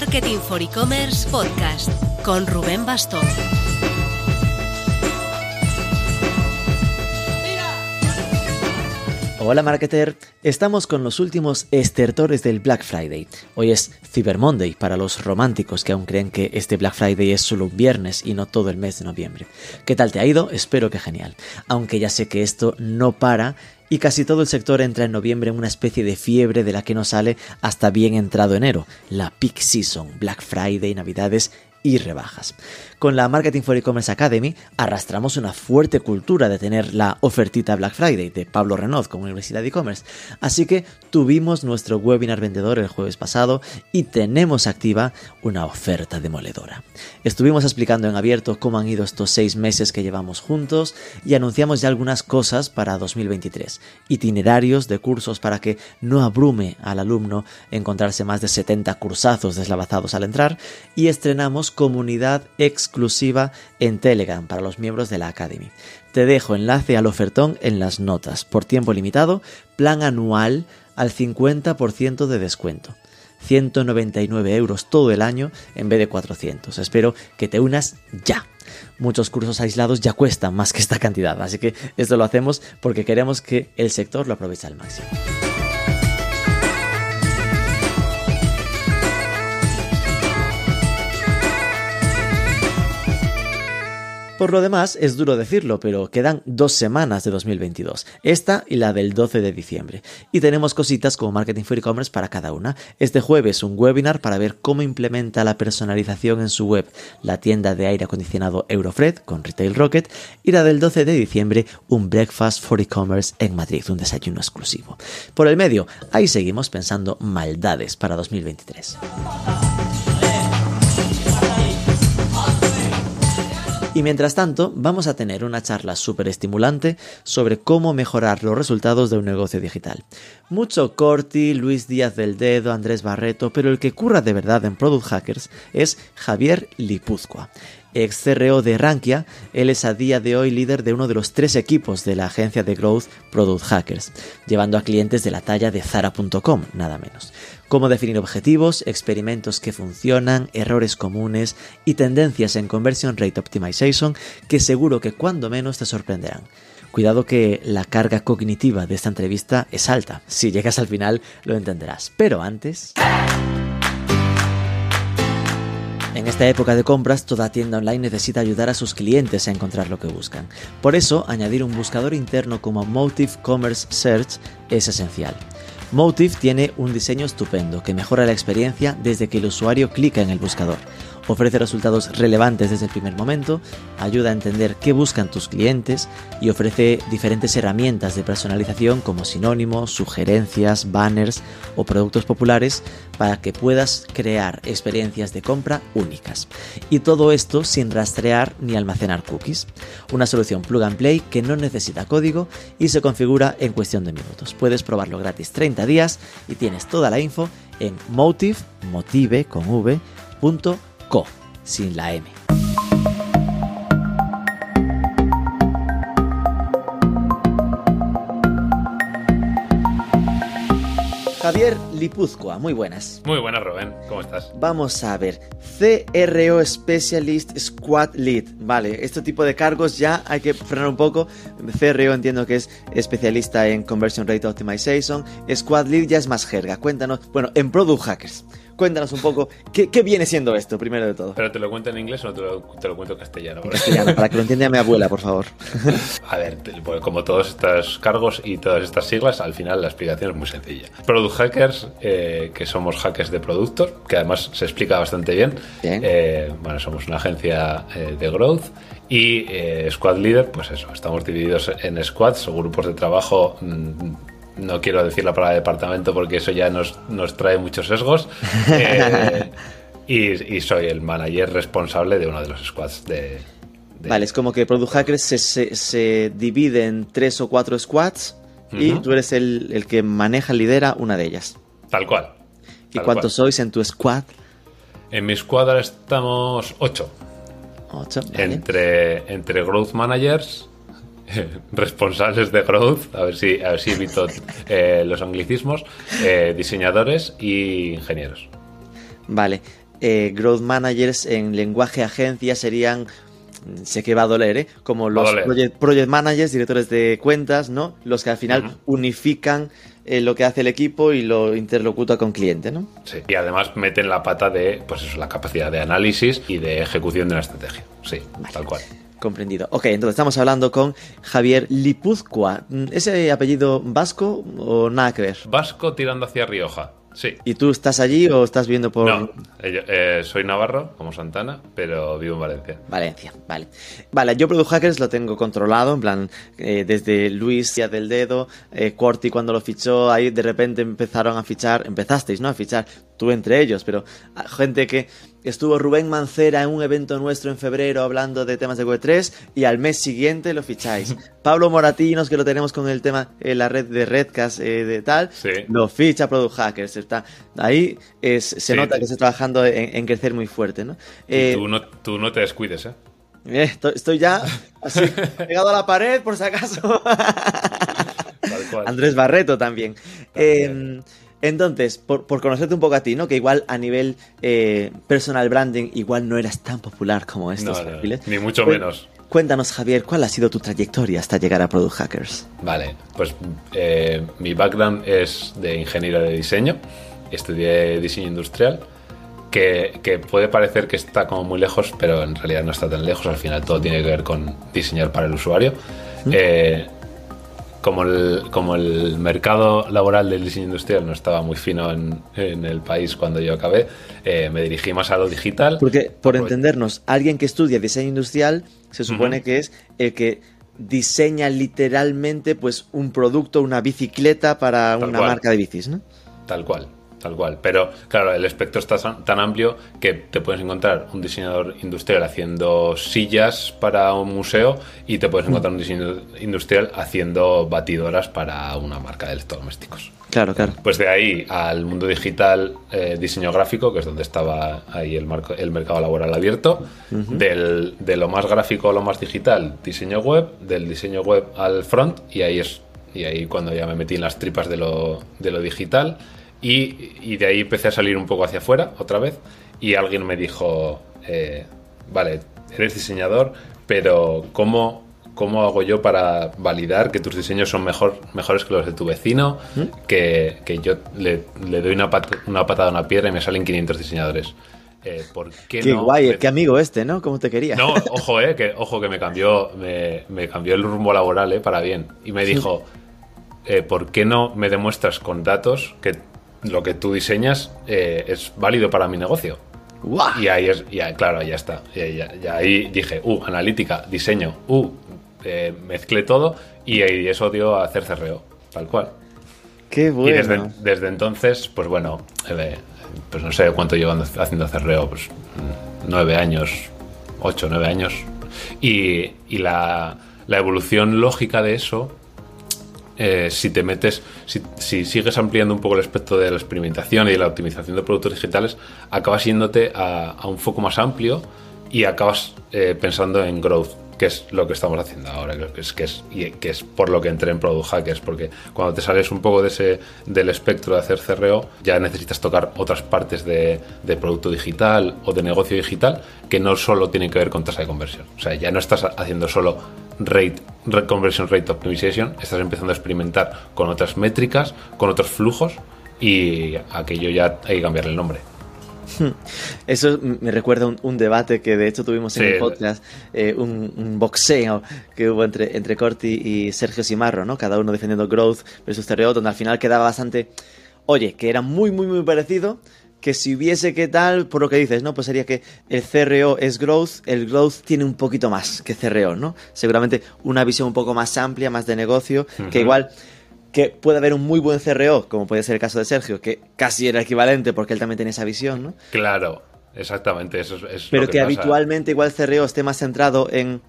Marketing for E-Commerce Podcast con Rubén Bastón. Hola marketer, estamos con los últimos estertores del Black Friday. Hoy es Cyber Monday para los románticos que aún creen que este Black Friday es solo un viernes y no todo el mes de noviembre. ¿Qué tal te ha ido? Espero que genial. Aunque ya sé que esto no para y casi todo el sector entra en noviembre en una especie de fiebre de la que no sale hasta bien entrado enero, la peak season, Black Friday, Navidades y rebajas. Con la Marketing for E-Commerce Academy arrastramos una fuerte cultura de tener la ofertita Black Friday de Pablo Renaud como Universidad de E-Commerce. Así que tuvimos nuestro webinar vendedor el jueves pasado y tenemos activa una oferta demoledora. Estuvimos explicando en abierto cómo han ido estos seis meses que llevamos juntos y anunciamos ya algunas cosas para 2023. Itinerarios de cursos para que no abrume al alumno encontrarse más de 70 cursazos deslavazados al entrar y estrenamos comunidad ex exclusiva en Telegram para los miembros de la Academy. Te dejo enlace al ofertón en las notas. Por tiempo limitado, plan anual al 50% de descuento. 199 euros todo el año en vez de 400. Espero que te unas ya. Muchos cursos aislados ya cuestan más que esta cantidad, así que esto lo hacemos porque queremos que el sector lo aproveche al máximo. Por lo demás, es duro decirlo, pero quedan dos semanas de 2022, esta y la del 12 de diciembre. Y tenemos cositas como Marketing for E-Commerce para cada una. Este jueves un webinar para ver cómo implementa la personalización en su web la tienda de aire acondicionado Eurofred con Retail Rocket y la del 12 de diciembre un Breakfast for E-Commerce en Madrid, un desayuno exclusivo. Por el medio, ahí seguimos pensando maldades para 2023. Y mientras tanto, vamos a tener una charla súper estimulante sobre cómo mejorar los resultados de un negocio digital. Mucho Corti, Luis Díaz del Dedo, Andrés Barreto, pero el que curra de verdad en Product Hackers es Javier Lipuzcoa ex CRO de Rankia, él es a día de hoy líder de uno de los tres equipos de la agencia de Growth Product Hackers, llevando a clientes de la talla de Zara.com, nada menos. Cómo definir objetivos, experimentos que funcionan, errores comunes y tendencias en Conversion Rate Optimization que seguro que cuando menos te sorprenderán. Cuidado que la carga cognitiva de esta entrevista es alta. Si llegas al final lo entenderás. Pero antes... En esta época de compras, toda tienda online necesita ayudar a sus clientes a encontrar lo que buscan. Por eso, añadir un buscador interno como Motive Commerce Search es esencial. Motive tiene un diseño estupendo que mejora la experiencia desde que el usuario clica en el buscador ofrece resultados relevantes desde el primer momento, ayuda a entender qué buscan tus clientes y ofrece diferentes herramientas de personalización como sinónimos, sugerencias, banners o productos populares para que puedas crear experiencias de compra únicas. Y todo esto sin rastrear ni almacenar cookies. Una solución plug and play que no necesita código y se configura en cuestión de minutos. Puedes probarlo gratis 30 días y tienes toda la info en motive, motive con Co, sin la M. Javier Lipuzcoa, muy buenas. Muy buenas, Rubén. ¿Cómo estás? Vamos a ver. CRO Specialist Squad Lead. Vale, este tipo de cargos ya hay que frenar un poco. CRO entiendo que es especialista en Conversion Rate Optimization. Squad Lead ya es más jerga. Cuéntanos, bueno, en Product Hackers. Cuéntanos un poco, ¿qué, viene siendo esto, primero de todo? ¿Pero te lo cuento en inglés o te lo, te lo cuento en castellano? En castellano, para que lo entienda mi abuela, por favor. A ver, pues como todos estos cargos y todas estas siglas, al final la explicación es muy sencilla. Product Hackers, eh, que somos hackers de productos, que además se explica bastante bien. Eh, bueno, somos una agencia eh, de growth. Y Squad Leader, pues eso, estamos divididos en squads o grupos de trabajo mm, no quiero decir la palabra departamento porque eso ya nos, nos trae muchos sesgos. Eh, y, soy el manager responsable de uno de los squads de... Vale, es como que Product Hackers se, se, divide en tres o cuatro squads y tú eres el, el, que maneja, lidera una de ellas. Tal cual. ¿Y cuántos sois en tu squad? En mi squad estamos ocho. Ocho, entre, entre growth managers, responsables de growth, a ver si, a ver si evito eh, los anglicismos, eh, diseñadores y ingenieros. Vale. eh, growth managers en lenguaje agencia serían sé que va a doler, ¿eh? Como los project, managers, directores de cuentas, ¿no? Los que al final unifican eh, lo que hace el equipo y lo interlocuta con cliente, ¿no? Sí, y además meten la pata de, pues eso, la capacidad de análisis y de ejecución de una estrategia. Sí, tal cual. Comprendido. Ok, entonces estamos hablando con Javier Lipuzcoa. ¿Ese apellido vasco o nada que ver? Vasco tirando hacia Rioja. Sí. ¿Y tú estás allí o estás viendo por.? No, eh, soy navarro, como Santana, pero vivo en Valencia. Valencia, vale. Vale, yo Product Hackers lo tengo controlado, en plan, eh, desde Luis ya del dedo, eh, Corti cuando lo fichó, ahí de repente empezaron a fichar, empezasteis, ¿no? A fichar tú entre ellos, pero gente que estuvo Rubén Mancera en un evento nuestro en febrero hablando de temas de Web3 y al mes siguiente lo ficháis. Pablo Moratinos, que lo tenemos con el tema en eh, la red de Redcast eh, de tal, lo ficha Product Hackers. Está, ahí se nota que está trabajando en, crecer muy fuerte. ¿no? Eh, tú, no, tú no te descuides, ¿eh? Estoy, ya así, pegado a la pared, por si acaso. Andrés Barreto también. también. Entonces, por, conocerte un poco a ti, ¿no? Que igual a nivel eh, personal branding, igual no eras tan popular como estos perfiles. ni mucho menos. Cuéntanos, Javier, ¿cuál ha sido tu trayectoria hasta llegar a Product Hackers? Vale, pues eh, mi background es de ingeniero de diseño. Estudié diseño industrial, que, que, puede parecer que está como muy lejos, pero en realidad no está tan lejos. Al final todo tiene que ver con diseñar para el usuario. Eh, como el, como el mercado laboral del diseño industrial no estaba muy fino en, el país cuando yo acabé, eh, me dirigí más a lo digital. Porque, por entendernos, alguien que estudia diseño industrial se supone que es el que diseña literalmente pues un producto, una bicicleta para una marca de bicis, ¿no? Tal cual. Tal cual. Pero claro, el espectro está tan amplio que te puedes encontrar un diseñador industrial haciendo sillas para un museo y te puedes encontrar un diseñador industrial haciendo batidoras para una marca de electrodomésticos. Claro, claro. Pues de ahí al mundo digital, eh, diseño gráfico, que es donde estaba ahí el, marco, el mercado laboral abierto. del, de lo más gráfico a lo más digital, diseño web. Del diseño web al front. Y ahí es y ahí cuando ya me metí en las tripas de lo, de lo digital y, de ahí empecé a salir un poco hacia afuera otra vez y alguien me dijo, eh, vale, eres diseñador, pero ¿cómo, ¿cómo hago yo para validar que tus diseños son mejor, mejores que los de tu vecino? ¿Mm? Que, yo le, doy una, una patada a una piedra y me salen 500 diseñadores. Eh, ¿por qué, qué guay, qué amigo este, ¿no? ¿Cómo te quería? No, ojo, eh, que, ojo que me cambió, me, me cambió el rumbo laboral, eh, para bien. Y me dijo, eh, ¿por qué no me demuestras con datos que lo que tú diseñas eh, es válido para mi negocio. Y ahí es, ya, claro, ya está. Y ahí, dije, uh, analítica, diseño, uh, eh, mezclé todo y, eso dio a hacer cerreo, tal cual. Qué bueno. Y desde, entonces, pues bueno, eh, pues no sé cuánto llevo haciendo cerreo, pues nueve años, ocho, nueve años. Y, y la, la evolución lógica de eso eh, si te metes, si, sigues ampliando un poco el espectro de la experimentación y la optimización de productos digitales, acabas yéndote a, un foco más amplio y acabas eh, pensando en growth, que es lo que estamos haciendo ahora, que es, que es, que es por lo que entré en Product Hackers, porque cuando te sales un poco de ese, del espectro de hacer CRO, ya necesitas tocar otras partes de, de producto digital o de negocio digital que no solo tienen que ver con tasa de conversión. O sea, ya no estás haciendo solo rate, conversion rate optimization, estás empezando a experimentar con otras métricas, con otros flujos y aquello ya hay que cambiarle el nombre. Eso me recuerda un, debate que de hecho tuvimos en el podcast, eh, un, boxeo que hubo entre, entre Corti y Sergio Simarro, ¿no? Cada uno defendiendo Growth versus TRO, donde al final quedaba bastante, oye, que era muy, muy, muy parecido, que si hubiese que tal, por lo que dices, ¿no? Pues sería que el CRO es growth, el growth tiene un poquito más que CRO, ¿no? Seguramente una visión un poco más amplia, más de negocio, que igual que puede haber un muy buen CRO, como puede ser el caso de Sergio, que casi era equivalente porque él también tiene esa visión, ¿no? Claro, exactamente, eso es... Pero que, habitualmente igual CRO esté más centrado en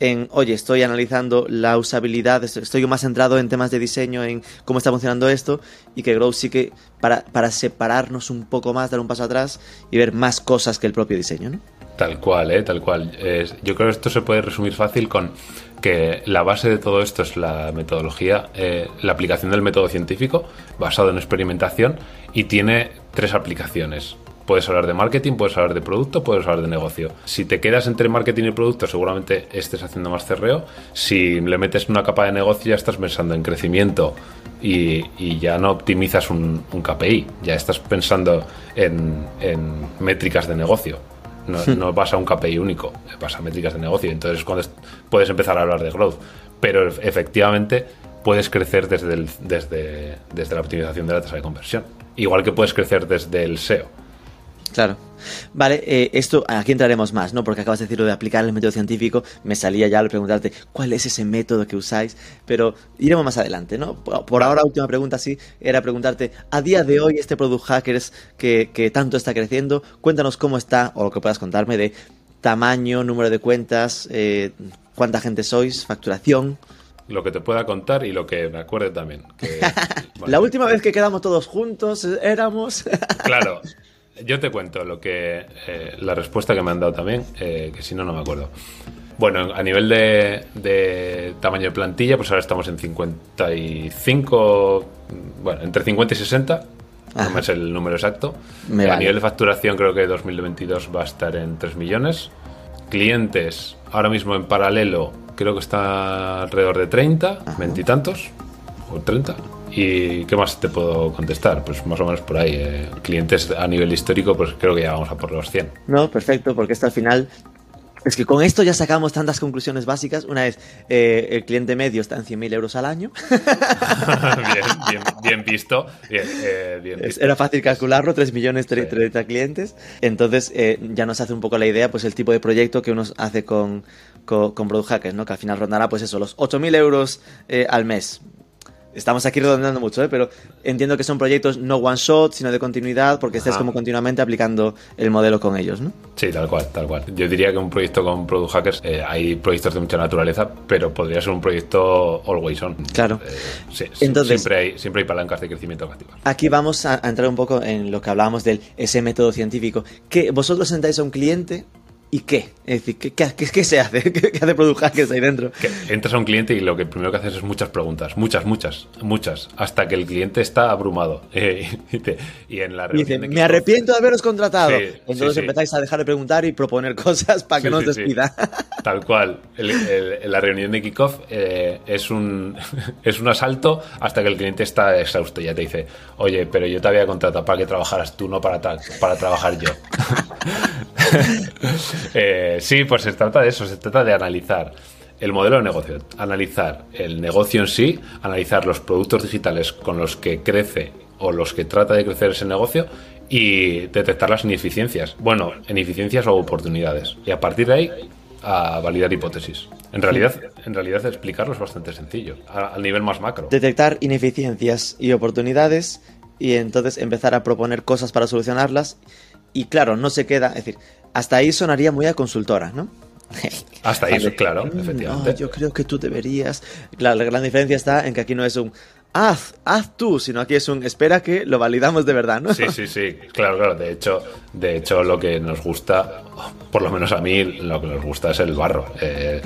en, oye, estoy analizando la usabilidad, estoy más centrado en temas de diseño, en cómo está funcionando esto, y que Growth sí que para, para separarnos un poco más, dar un paso atrás y ver más cosas que el propio diseño, ¿no? Tal cual, ¿eh? Tal cual. yo creo que esto se puede resumir fácil con que la base de todo esto es la metodología, eh, la aplicación del método científico basado en experimentación y tiene tres aplicaciones. Puedes hablar de marketing, puedes hablar de producto, puedes hablar de negocio. Si te quedas entre marketing y producto, seguramente estés haciendo más cerreo. Si le metes una capa de negocio, ya estás pensando en crecimiento y, ya no optimizas un, KPI, ya estás pensando en, métricas de negocio. No, hmm. no, vas a un KPI único, vas a métricas de negocio. Entonces, cuando puedes empezar a hablar de growth. Pero efectivamente, puedes crecer desde, desde, desde la optimización de la tasa de conversión. Igual que puedes crecer desde el SEO. Claro. Vale, eh, esto aquí entraremos más, ¿no? Porque acabas de decir lo de aplicar el método científico, me salía ya al preguntarte cuál es ese método que usáis, pero iremos más adelante, ¿no? Por ahora, última pregunta sí, era preguntarte, a día de hoy este Product Hackers que, que tanto está creciendo, cuéntanos cómo está, o lo que puedas contarme de tamaño, número de cuentas, eh, cuánta gente sois, facturación lo que te pueda contar y lo que me acuerde también. la última vez que quedamos todos juntos eh, éramos. claro, yo te cuento lo que eh, la respuesta que me han dado también, eh, que si no, no me acuerdo. Bueno, a nivel de, tamaño de plantilla, pues ahora estamos en 55, bueno, entre 50 y 60, no es el número exacto. a nivel de facturación, creo que 2022 va a estar en 3 millones. Clientes, ahora mismo en paralelo, creo que está alrededor de 30, veintitantos, o 30. ¿Y qué más te puedo contestar? Pues más o menos por ahí. Eh, clientes a nivel histórico, pues creo que ya vamos a por los 100. No, perfecto, porque esto al final es que con esto ya sacamos tantas conclusiones básicas. Una es, eh, el cliente medio está en 100.000 euros al año. bien, visto. Eh, era fácil calcularlo, 3 millones 30 clientes. Entonces ya nos hace un poco la idea, pues el tipo de proyecto que uno hace con, con, Product Hackers, ¿no? Que al final rondará, pues eso, los 8.000 euros al mes. Estamos aquí redondeando mucho, ¿eh? pero entiendo que son proyectos no one shot, sino de continuidad, porque estés como continuamente aplicando el modelo con ellos, ¿no? Sí, tal cual, tal cual. Yo diría que un proyecto con Product Hackers, eh, hay proyectos de mucha naturaleza, pero podría ser un proyecto always on. Claro. Eh, sí, Entonces, siempre hay, siempre hay palancas de crecimiento activas. Aquí vamos a, entrar un poco en lo que hablábamos del ese método científico. Que vosotros sentáis a un cliente ¿Y qué? Es decir, ¿qué, se hace? ¿Qué, hace Product Hackers ahí dentro? entras a un cliente y lo que primero que haces es muchas preguntas, muchas, muchas, muchas, hasta que el cliente está abrumado. y, en la dice, me arrepiento de haberos contratado. Entonces empezáis a dejar de preguntar y proponer cosas para que no os despida. Tal cual. la reunión de kickoff eh, es, un, es un asalto hasta que el cliente está exhausto. Ya te dice, oye, pero yo te había contratado para que trabajaras tú, no para, para trabajar yo. Eh, sí, pues se trata de eso, se trata de analizar el modelo de negocio, analizar el negocio en sí, analizar los productos digitales con los que crece o los que trata de crecer ese negocio y detectar las ineficiencias. Bueno, ineficiencias o oportunidades. Y a partir de ahí, a validar hipótesis. En realidad, en realidad explicarlo es bastante sencillo, al nivel más macro. Detectar ineficiencias y oportunidades y entonces empezar a proponer cosas para solucionarlas. Y claro, no se queda, es decir, hasta ahí sonaría muy a consultora, ¿no? Hasta ahí, claro, mm, efectivamente. yo creo que tú deberías. La, la, gran diferencia está en que aquí no es un haz, haz tú, sino aquí es un espera que lo validamos de verdad, ¿no? Sí, sí, sí, claro, claro. De hecho, de hecho lo que nos gusta, por lo menos a mí, lo que nos gusta es el barro. Eh,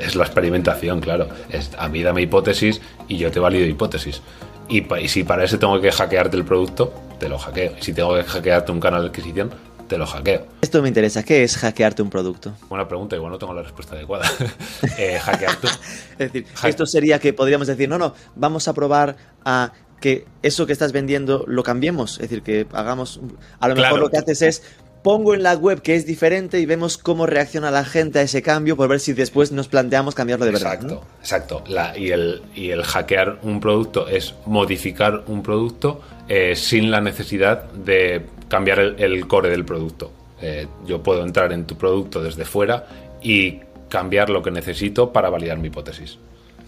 es, la experimentación, claro. Es, a mí dame hipótesis y yo te valido hipótesis. Y, y si para eso tengo que hackearte el producto, te lo hackeo. Y si tengo que hackearte un canal de adquisición, te lo hackeo. Esto me interesa. ¿Qué es hackearte un producto? Buena pregunta, igual no tengo la respuesta adecuada. eh, hackearte. es decir, esto sería que podríamos decir, no, no, vamos a probar a que eso que estás vendiendo lo cambiemos. Es decir, que hagamos. A lo mejor lo que haces es pongo en la web que es diferente y vemos cómo reacciona la gente a ese cambio por ver si después nos planteamos cambiarlo de verdad. Exacto, exacto. y, el, y el hackear un producto es modificar un producto eh, sin la necesidad de cambiar el, core del producto. Eh, yo puedo entrar en tu producto desde fuera y cambiar lo que necesito para validar mi hipótesis.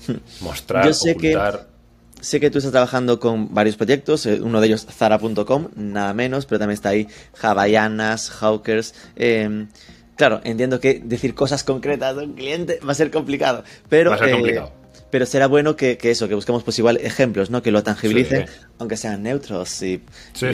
Mostrar, yo sé ocultar... Que sé que tú estás trabajando con varios proyectos, eh, uno de ellos Zara.com, nada menos, pero también está ahí Havaianas, Hawkers. Em, claro, entiendo que decir cosas concretas a un cliente va a ser complicado, pero... Va a ser complicado pero será bueno que, eso, que busquemos pues igual ejemplos, ¿no? Que lo tangibilicen, aunque sean neutros y,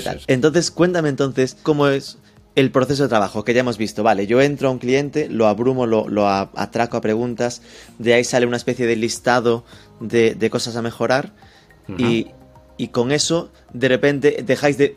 tal. Entonces, cuéntame entonces cómo es el proceso de trabajo que ya hemos visto. Vale, yo entro a un cliente, lo abrumo, lo, lo atraco a preguntas, de ahí sale una especie de listado de, cosas a mejorar y y con eso de repente dejáis de,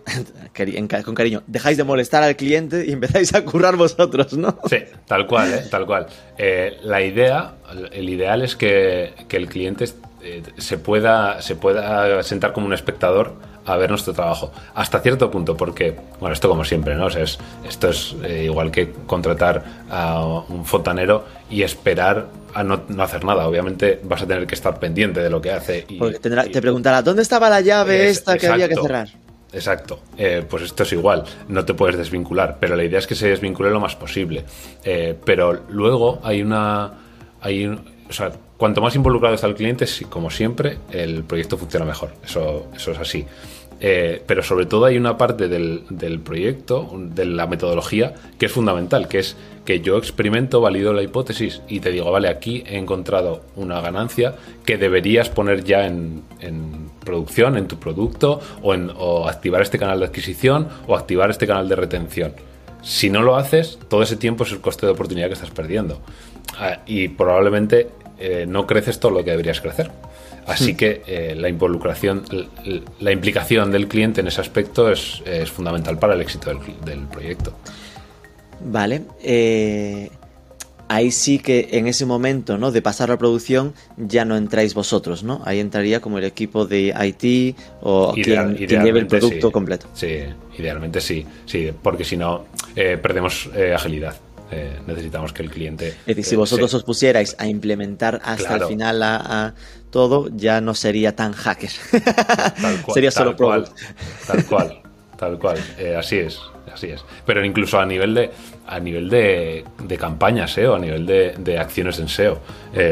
con cariño, dejáis de molestar al cliente y empezáis a currar vosotros, ¿no? Sí, tal cual, ¿eh? tal cual. Eh, la idea, el ideal es que, el cliente eh, se, pueda, se pueda sentar como un espectador a ver nuestro trabajo. Hasta cierto punto, porque, bueno, esto como siempre, ¿no? es, esto es eh, igual que contratar a un fontanero y esperar a no, hacer nada. Obviamente vas a tener que estar pendiente de lo que hace. Y, porque te preguntará, ¿dónde estaba la llave esta que había que cerrar? Exacto, eh, pues esto es igual, no te puedes desvincular, pero la idea es que se desvincule lo más posible. Eh, pero luego hay una. Hay, o sea, cuanto más involucrado está el cliente, como siempre, el proyecto funciona mejor. Eso, eso es así. Eh, pero sobre todo hay una parte del, proyecto, de la metodología, que es fundamental, que es que yo experimento, valido la hipótesis y te digo, vale, aquí he encontrado una ganancia que deberías poner ya en, producción, en tu producto, o, en, o activar este canal de adquisición, o activar este canal de retención. Si no lo haces, todo ese tiempo es el coste de oportunidad que estás perdiendo. Ah, y probablemente eh, no creces todo lo que deberías crecer. Así que eh, la involucración, la implicación del cliente en ese aspecto es, fundamental para el éxito del, proyecto. Vale. Eh, ahí sí que en ese momento, ¿no? De pasar la producción, ya no entráis vosotros, ¿no? Ahí entraría como el equipo de IT o quien, lleve el producto completo. Sí, idealmente sí, sí, porque si no perdemos agilidad. Eh, necesitamos que el cliente... Es decir, si eh, vosotros os pusierais a implementar hasta el final a, todo, ya no sería tan hacker. sería solo cual, Tal cual, tal cual. Eh, así es, así es. Pero incluso a nivel de a nivel de, de campañas SEO, a nivel de, acciones en SEO,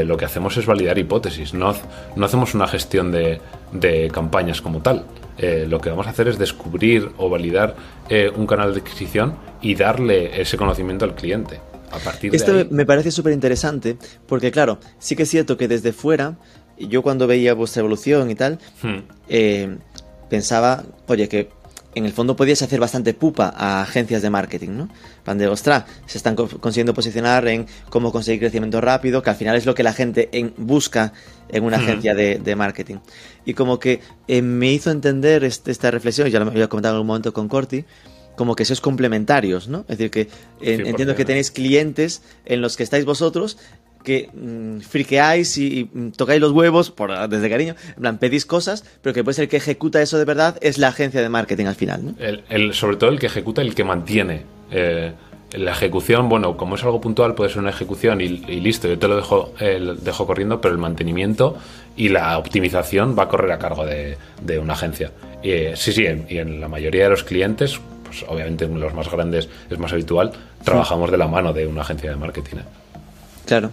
lo que hacemos es validar hipótesis. No, no hacemos una gestión de, de campañas como tal. Eh, lo que vamos a hacer es descubrir o validar eh, un canal de adquisición y darle ese conocimiento al cliente. A partir Esto me parece súper interesante porque, claro, sí que es cierto que desde fuera, yo cuando veía vuestra evolución y tal, hmm. eh, pensaba, oye, que en el fondo podías hacer bastante pupa a agencias de marketing, ¿no? Plan de, ostras, se están consiguiendo posicionar en cómo conseguir crecimiento rápido, que al final es lo que la gente busca en una agencia de, marketing. Y como que eh, me hizo entender este, esta reflexión, ya lo había comentado en algún momento con Corti, como que sois complementarios, ¿no? Es decir, que entiendo que tenéis clientes en los que estáis vosotros que mm, friqueáis y, mm, tocáis los huevos, por, desde cariño, en plan, pedís cosas, pero que puede ser el que ejecuta eso de verdad es la agencia de marketing al final, sobre todo el que ejecuta, el que mantiene. Eh, la ejecución, bueno, como es algo puntual, puede ser una ejecución y, listo, yo te lo dejo, dejo corriendo, pero el mantenimiento y la optimización va a correr a cargo de, una agencia. Y, eh, sí, sí, y en la mayoría de los clientes, pues obviamente en los más grandes es más habitual, trabajamos de la mano de una agencia de marketing. ¿Eh? Claro.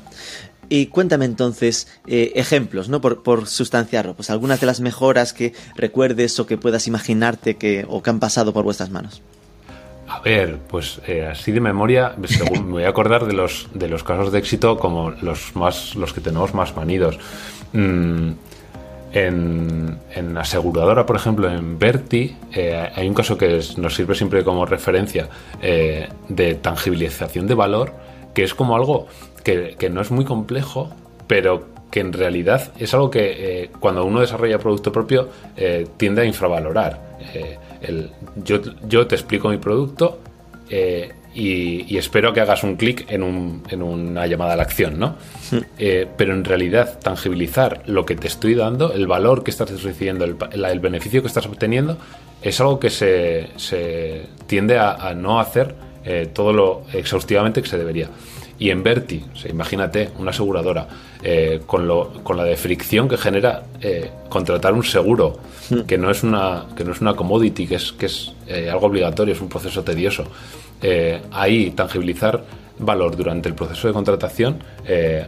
Y cuéntame entonces eh, ejemplos, ¿no? Por, sustanciarlo, pues algunas de las mejoras que recuerdes o que puedas imaginarte que, o que han pasado por vuestras manos. A ver, pues eh, así de memoria, me voy a acordar de los, de los casos de éxito como los más, los que tenemos más manidos. Mm, en, en, aseguradora, por ejemplo, en Berti, eh, hay un caso que nos sirve siempre como referencia de tangibilización de valor, que es como algo que, no es muy complejo, pero que en realidad es algo que eh, cuando uno desarrolla producto propio eh, tiende a infravalorar. Eh, yo, yo, te explico mi producto y, espero que hagas un clic en, un, en, una llamada a la acción, ¿no? pero en realidad tangibilizar lo que te estoy dando, el valor que estás recibiendo, el, beneficio que estás obteniendo, es algo que se, se tiende a, a no hacer todo lo exhaustivamente que se debería. Y en Verti, imagínate, una aseguradora, eh, con, lo, con la de fricción que genera eh, contratar un seguro, hmm. que no es una, que no es una commodity, que es, que es eh, algo obligatorio, es un proceso tedioso. ahí tangibilizar valor durante el proceso de contratación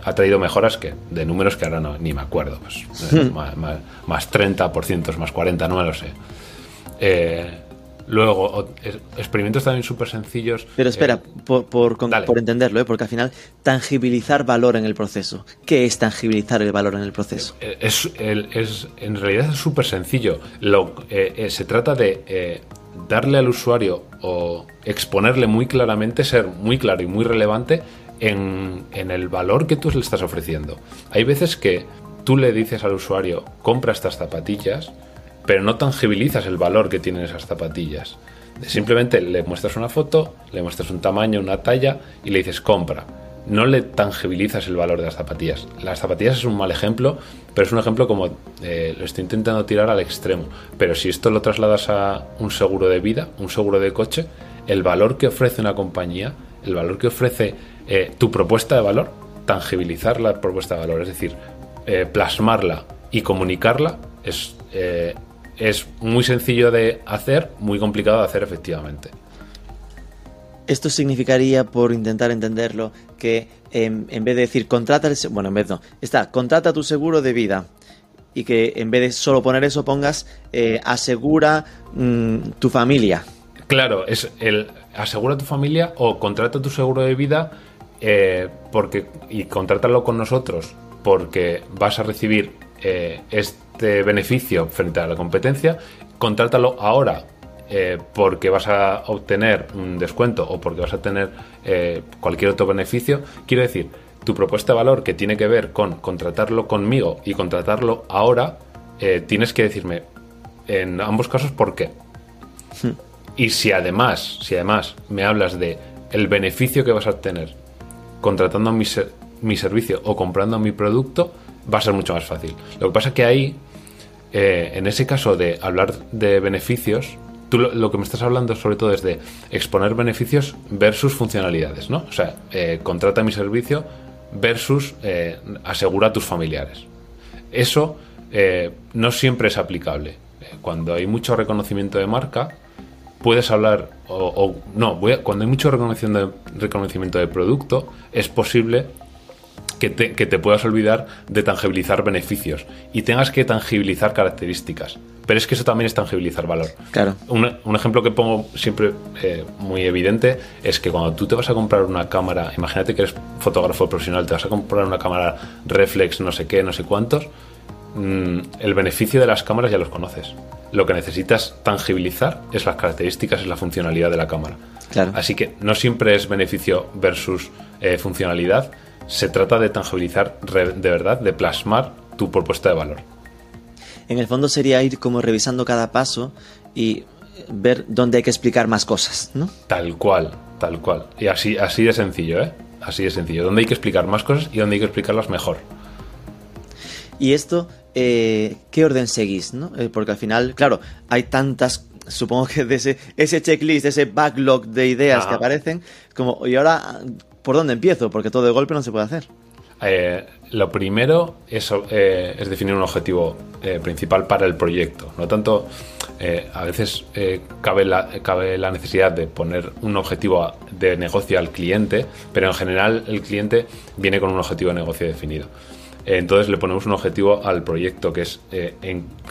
ha traído mejoras que de números que ahora no, ni me acuerdo, pues, hmm. más, más, más, 30%, más 40%, no me lo sé. Luego, experimentos también súper sencillos. Pero espera, eh, por, por, entenderlo, ¿eh? porque al final, tangibilizar valor en el proceso. ¿Qué es tangibilizar el valor en el proceso? Eh, es, es en realidad es súper sencillo. Lo, se trata de darle al usuario o exponerle muy claramente, ser muy claro y muy relevante en, en el valor que tú le estás ofreciendo. Hay veces que tú le dices al usuario, compra estas zapatillas pero no tangibilizas el valor que tienen esas zapatillas. Simplemente le muestras una foto, le muestras un tamaño, una talla y le dices compra. No le tangibilizas el valor de las zapatillas. Las zapatillas es un mal ejemplo, pero es un ejemplo como eh, lo estoy intentando tirar al extremo. Pero si esto lo trasladas a un seguro de vida, un seguro de coche, el valor que ofrece una compañía, el valor que ofrece eh, tu propuesta de valor, tangibilizar la propuesta de valor, es decir, eh, plasmarla y comunicarla, es, es muy sencillo de hacer, muy complicado de hacer efectivamente. Esto significaría, por intentar entenderlo, que en, vez de decir contrata el bueno, en vez no, está contrata tu seguro de vida y que en vez de solo poner eso pongas eh, asegura mm, tu familia. Claro, es el asegura tu familia o contrata tu seguro de vida eh, porque y contrátalo con nosotros porque vas a recibir eh, este beneficio frente a la competencia, contrátalo ahora eh, porque vas a obtener un descuento o porque vas a tener eh, cualquier otro beneficio. Quiero decir, tu propuesta de valor que tiene que ver con contratarlo conmigo y contratarlo ahora, tienes que decirme en ambos casos por qué. Hmm. Y si además, si además me hablas de el beneficio que vas a obtener contratando mi, mi servicio o comprando mi producto, va a ser mucho más fácil. Lo que pasa es que ahí, eh, en ese caso de hablar de beneficios, tú lo, que me estás hablando sobre todo es de exponer beneficios versus funcionalidades, ¿no? O sea, eh, contrata mi servicio versus eh, asegura a tus familiares. Eso no siempre es aplicable. Cuando hay mucho reconocimiento de marca, puedes hablar, o, no, cuando hay mucho reconocimiento de producto, es posible que te, puedas olvidar de tangibilizar beneficios y tengas que tangibilizar características. Pero es que eso también es tangibilizar valor. Claro. Un, ejemplo que pongo siempre eh, muy evidente es que cuando tú te vas a comprar una cámara, imagínate que eres fotógrafo profesional, te vas a comprar una cámara reflex, no sé qué, no sé cuántos, mm, el beneficio de las cámaras ya los conoces. Lo que necesitas tangibilizar es las características, es la funcionalidad de la cámara. Claro. Así que no siempre es beneficio versus eh, funcionalidad, se trata de tangibilizar de verdad, de plasmar tu propuesta de valor. En el fondo sería ir como revisando cada paso y ver dónde hay que explicar más cosas, ¿no? Tal cual, tal cual. Y así, así de sencillo, ¿eh? Así de sencillo. Dónde hay que explicar más cosas y dónde hay que explicarlas mejor. Y esto, eh, ¿qué orden seguís? ¿no? Eh, porque al final, claro, hay tantas, supongo que de ese, ese checklist, ese backlog de ideas que aparecen, como, y ahora, ¿por dónde empiezo? Porque todo de golpe no se puede hacer. Eh, lo primero es, eh, es, definir un objetivo eh, principal para el proyecto. No tanto, a veces cabe la, necesidad de poner un objetivo de negocio al cliente, pero en general el cliente viene con un objetivo de negocio definido. entonces le ponemos un objetivo al proyecto que es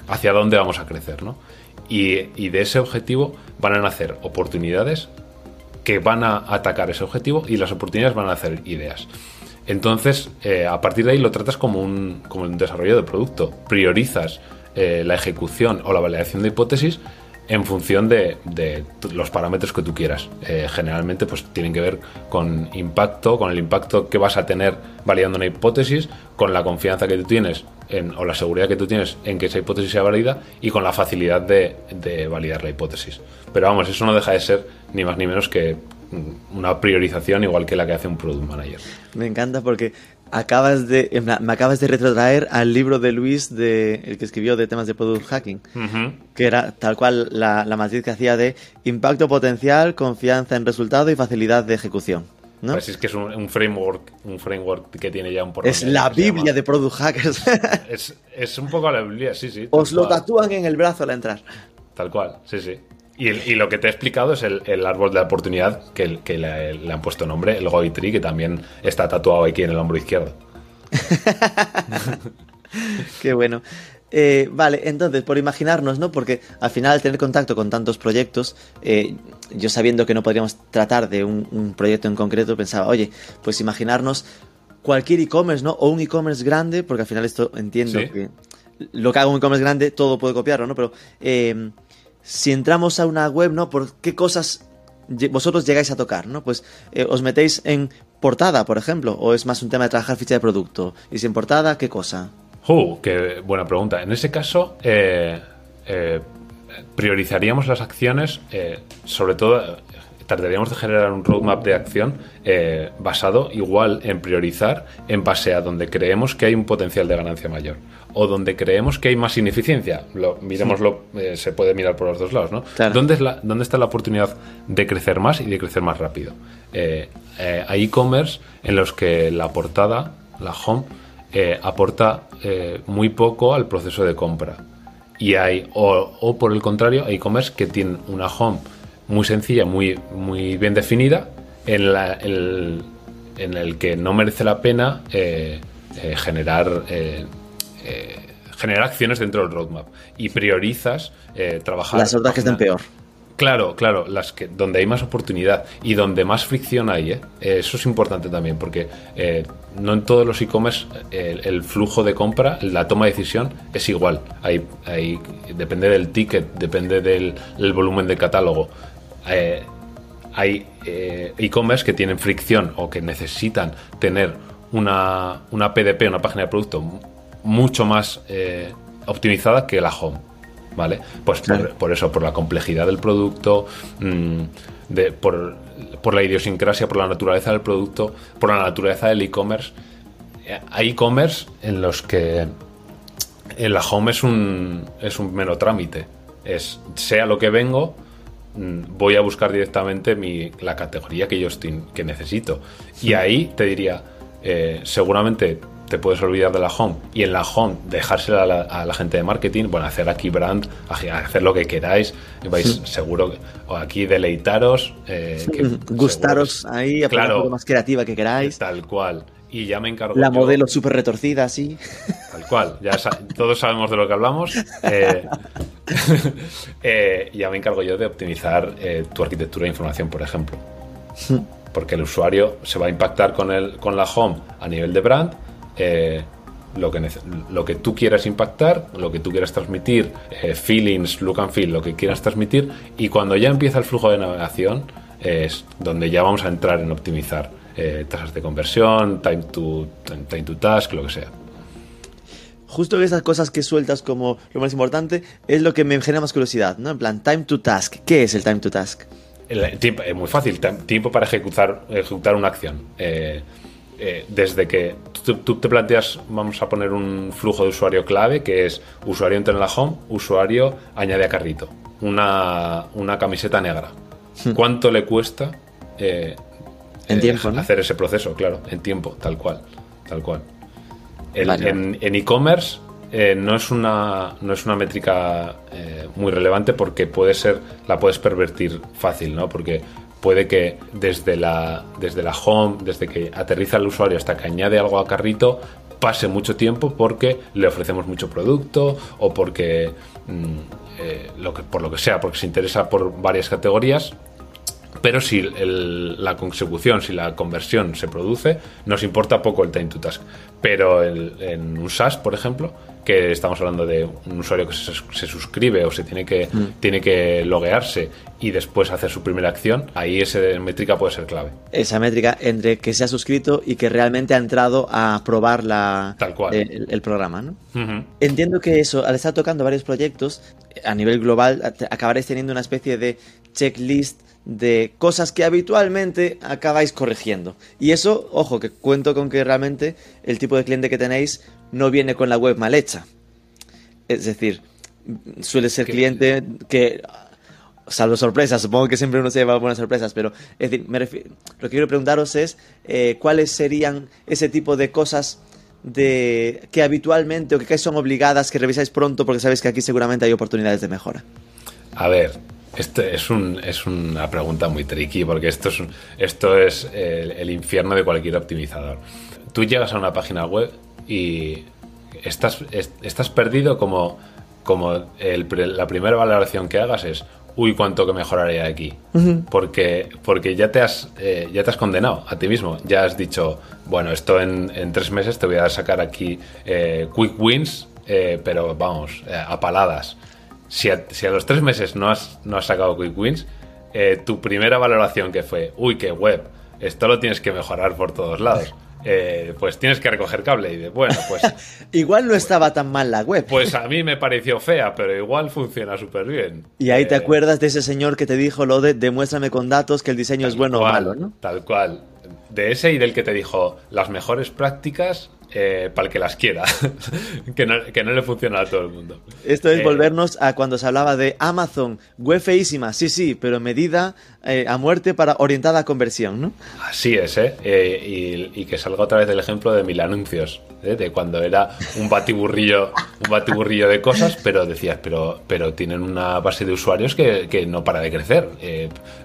hacia dónde vamos a crecer. ¿no? Y de ese objetivo van a nacer oportunidades que van a atacar ese objetivo y las oportunidades van a hacer ideas. Entonces, eh, a partir de ahí lo tratas como un, como un desarrollo de producto. Priorizas eh, la ejecución o la validación de hipótesis en función de, los parámetros que tú quieras. Eh, generalmente pues tienen que ver con impacto, con el impacto que vas a tener validando una hipótesis, con la confianza que tú tienes en, o la seguridad que tú tienes en que esa hipótesis sea válida y con la facilidad de, de validar la hipótesis. Pero vamos, eso no deja de ser ni más ni menos que una priorización igual que la que hace un product manager. Me encanta porque acabas de me acabas de retrotraer al libro de Luis de el que escribió de temas de product hacking que era tal cual la, la matriz que hacía de impacto potencial confianza en resultado y facilidad de ejecución ¿no? Pues es que es un, framework un framework que tiene ya un es la biblia de product hackers. Es, es, un poco la biblia sí sí os lo tatúan en el brazo al entrar. Tal cual sí sí y, lo que te he explicado es el, árbol de la oportunidad que, que le, han puesto nombre, el Goitri, que también está tatuado aquí en el hombro izquierdo. Qué bueno. Eh, vale, entonces, por imaginarnos, ¿no? Porque al final, tener contacto con tantos proyectos, eh, yo sabiendo que no podríamos tratar de un, proyecto en concreto, pensaba, oye, pues imaginarnos cualquier e-commerce, ¿no? O un e-commerce grande, porque al final esto entiendo que lo que hago un e-commerce grande, todo puede copiarlo, ¿no? Pero eh, si entramos a una web, ¿no? ¿Por qué cosas vosotros llegáis a tocar, ¿no? Pues eh, os metéis en portada, por ejemplo, o es más un tema de trabajar ficha de producto. Y si en portada, ¿qué cosa? Uh, qué buena pregunta. En ese caso, eh, priorizaríamos las acciones, sobre todo trataríamos de generar un roadmap de acción eh, basado igual en priorizar en base a donde creemos que hay un potencial de ganancia mayor o donde creemos que hay más ineficiencia. Lo, miremoslo, eh, se puede mirar por los dos lados, ¿no? ¿Dónde, es la, ¿Dónde está la oportunidad de crecer más y de crecer más rápido? Eh, hay e-commerce en los que la portada, la home, aporta muy poco al proceso de compra. Y hay, o, o por el contrario, hay e-commerce que tienen una home muy sencilla, muy, muy bien definida, en, la, el, en el que no merece la pena eh, eh, generar, eh, generar acciones dentro del roadmap. Y priorizas trabajar. Las otras que estén peor. Claro, claro, las que donde hay más oportunidad y donde más fricción hay, eso es importante también, porque no en todos los e-commerce el, flujo de compra, la toma de decisión es igual. Hay, hay, depende del ticket, depende del volumen de catálogo. Eh, hay eh, e-commerce que tienen fricción o que necesitan tener una, una PDP, una página de producto, mucho más eh, optimizada que la home. ¿Vale? Pues por, eso, por la complejidad del producto, mm, de, por, por, la idiosincrasia, por la naturaleza del producto, por la naturaleza del e-commerce. Hay e-commerce en los que en la home es un, es un mero trámite. Es sea lo que vengo, Mm, voy a buscar directamente mi, la categoría que yo estoy, que necesito. Y ahí te diría, eh, seguramente te puedes olvidar de la home y en la home dejársela a la, gente de marketing, bueno, hacer aquí brand, hacer lo que queráis, vais seguro, o aquí deleitaros, eh, gustaros ahí, a claro, más creativa que queráis. Tal cual. Y ya me encargo. La modelo súper retorcida, así. Tal cual, ya todos sabemos de lo que hablamos. Eh, eh, ya me encargo yo de optimizar eh, tu arquitectura de información, por ejemplo. Porque el usuario se va a impactar con, el, con la home a nivel de brand. Lo que, lo que tú quieras impactar, lo que tú quieras transmitir, feelings, look and feel, lo que quieras transmitir, y cuando ya empieza el flujo de navegación, es donde ya vamos a entrar en optimizar eh, tasas de conversión, time to, time to task, lo que sea. Justo esas cosas que sueltas como lo más importante es lo que me genera más curiosidad, ¿no? En plan, time to task. ¿Qué es el time to task? es muy fácil, tiempo para ejecutar, ejecutar una acción. Eh, eh, desde que tú, te planteas, vamos a poner un flujo de usuario clave, que es usuario entra en la home, usuario añade a carrito, una, camiseta negra. Hmm. ¿Cuánto le cuesta en tiempo, Hacer ese proceso, claro, en tiempo, tal cual, tal cual. En e-commerce eh, no, es una, no es una métrica eh, muy relevante porque puede ser, la puedes pervertir fácil, ¿no? Porque puede que desde la, desde la home, desde que aterriza el usuario hasta que añade algo a carrito, pase mucho tiempo porque le ofrecemos mucho producto o porque, mm, eh, lo que, por lo que sea, porque se interesa por varias categorías pero si la consecución, si la conversión se produce, nos importa poco el time to task. Pero en un SaaS, por ejemplo, que estamos hablando de un usuario que se, suscribe o se tiene que, mm. tiene que loguearse y después hacer su primera acción, ahí esa métrica puede ser clave. Esa métrica entre que se ha suscrito y que realmente ha entrado a probar la, Tal cual. El, programa. ¿no? Entiendo que eso, al estar tocando varios proyectos, a nivel global acabaréis teniendo una especie de checklist de cosas que habitualmente acabáis corrigiendo. Y eso, ojo, que cuento con que realmente el tipo de cliente que tenéis no viene con la web mal hecha. Es decir, suele ser cliente que, salvo sorpresas, supongo que siempre uno se lleva buenas sorpresas, pero es decir, me lo que quiero preguntaros es eh, cuáles serían ese tipo de cosas de que habitualmente o que son obligadas que revisáis pronto porque sabéis que aquí seguramente hay oportunidades de mejora. A ver, esto es, un, es una pregunta muy tricky porque esto es, esto es el, infierno de cualquier optimizador. Tú llegas a una página web y estás, estás perdido como, como la primera valoración que hagas es uy, cuánto que mejoraría aquí. porque, porque ya te, has, eh, ya te has condenado a ti mismo. Ya has dicho, bueno, esto en, tres meses te voy a sacar aquí eh, quick wins, eh, pero vamos, a paladas si a, los tres meses no has, no has sacado quick wins, eh, tu primera valoración que fue, uy, qué web, esto lo tienes que mejorar por todos lados. Eh, pues tienes que recoger cable. Y de, bueno, pues. igual no estaba tan mal la web. Pues a mí me pareció fea, pero igual funciona súper bien. Y ahí te eh, acuerdas de ese señor que te dijo lo de demuéstrame con datos que el diseño es bueno o malo, ¿no? Tal cual. De ese y del que te dijo las mejores prácticas eh, para el que las quiera, que, no, le funciona a todo el mundo. Esto es eh, volvernos a cuando se hablaba de Amazon, web feísima, sí, sí, pero medida eh, a muerte para orientada a conversión, ¿no? Así es, ¿eh? Y, que salga otra vez el ejemplo de mil anuncios, de cuando era un batiburrillo, un batiburrillo de cosas, pero decías, pero, pero tienen una base de usuarios que, que no para de crecer.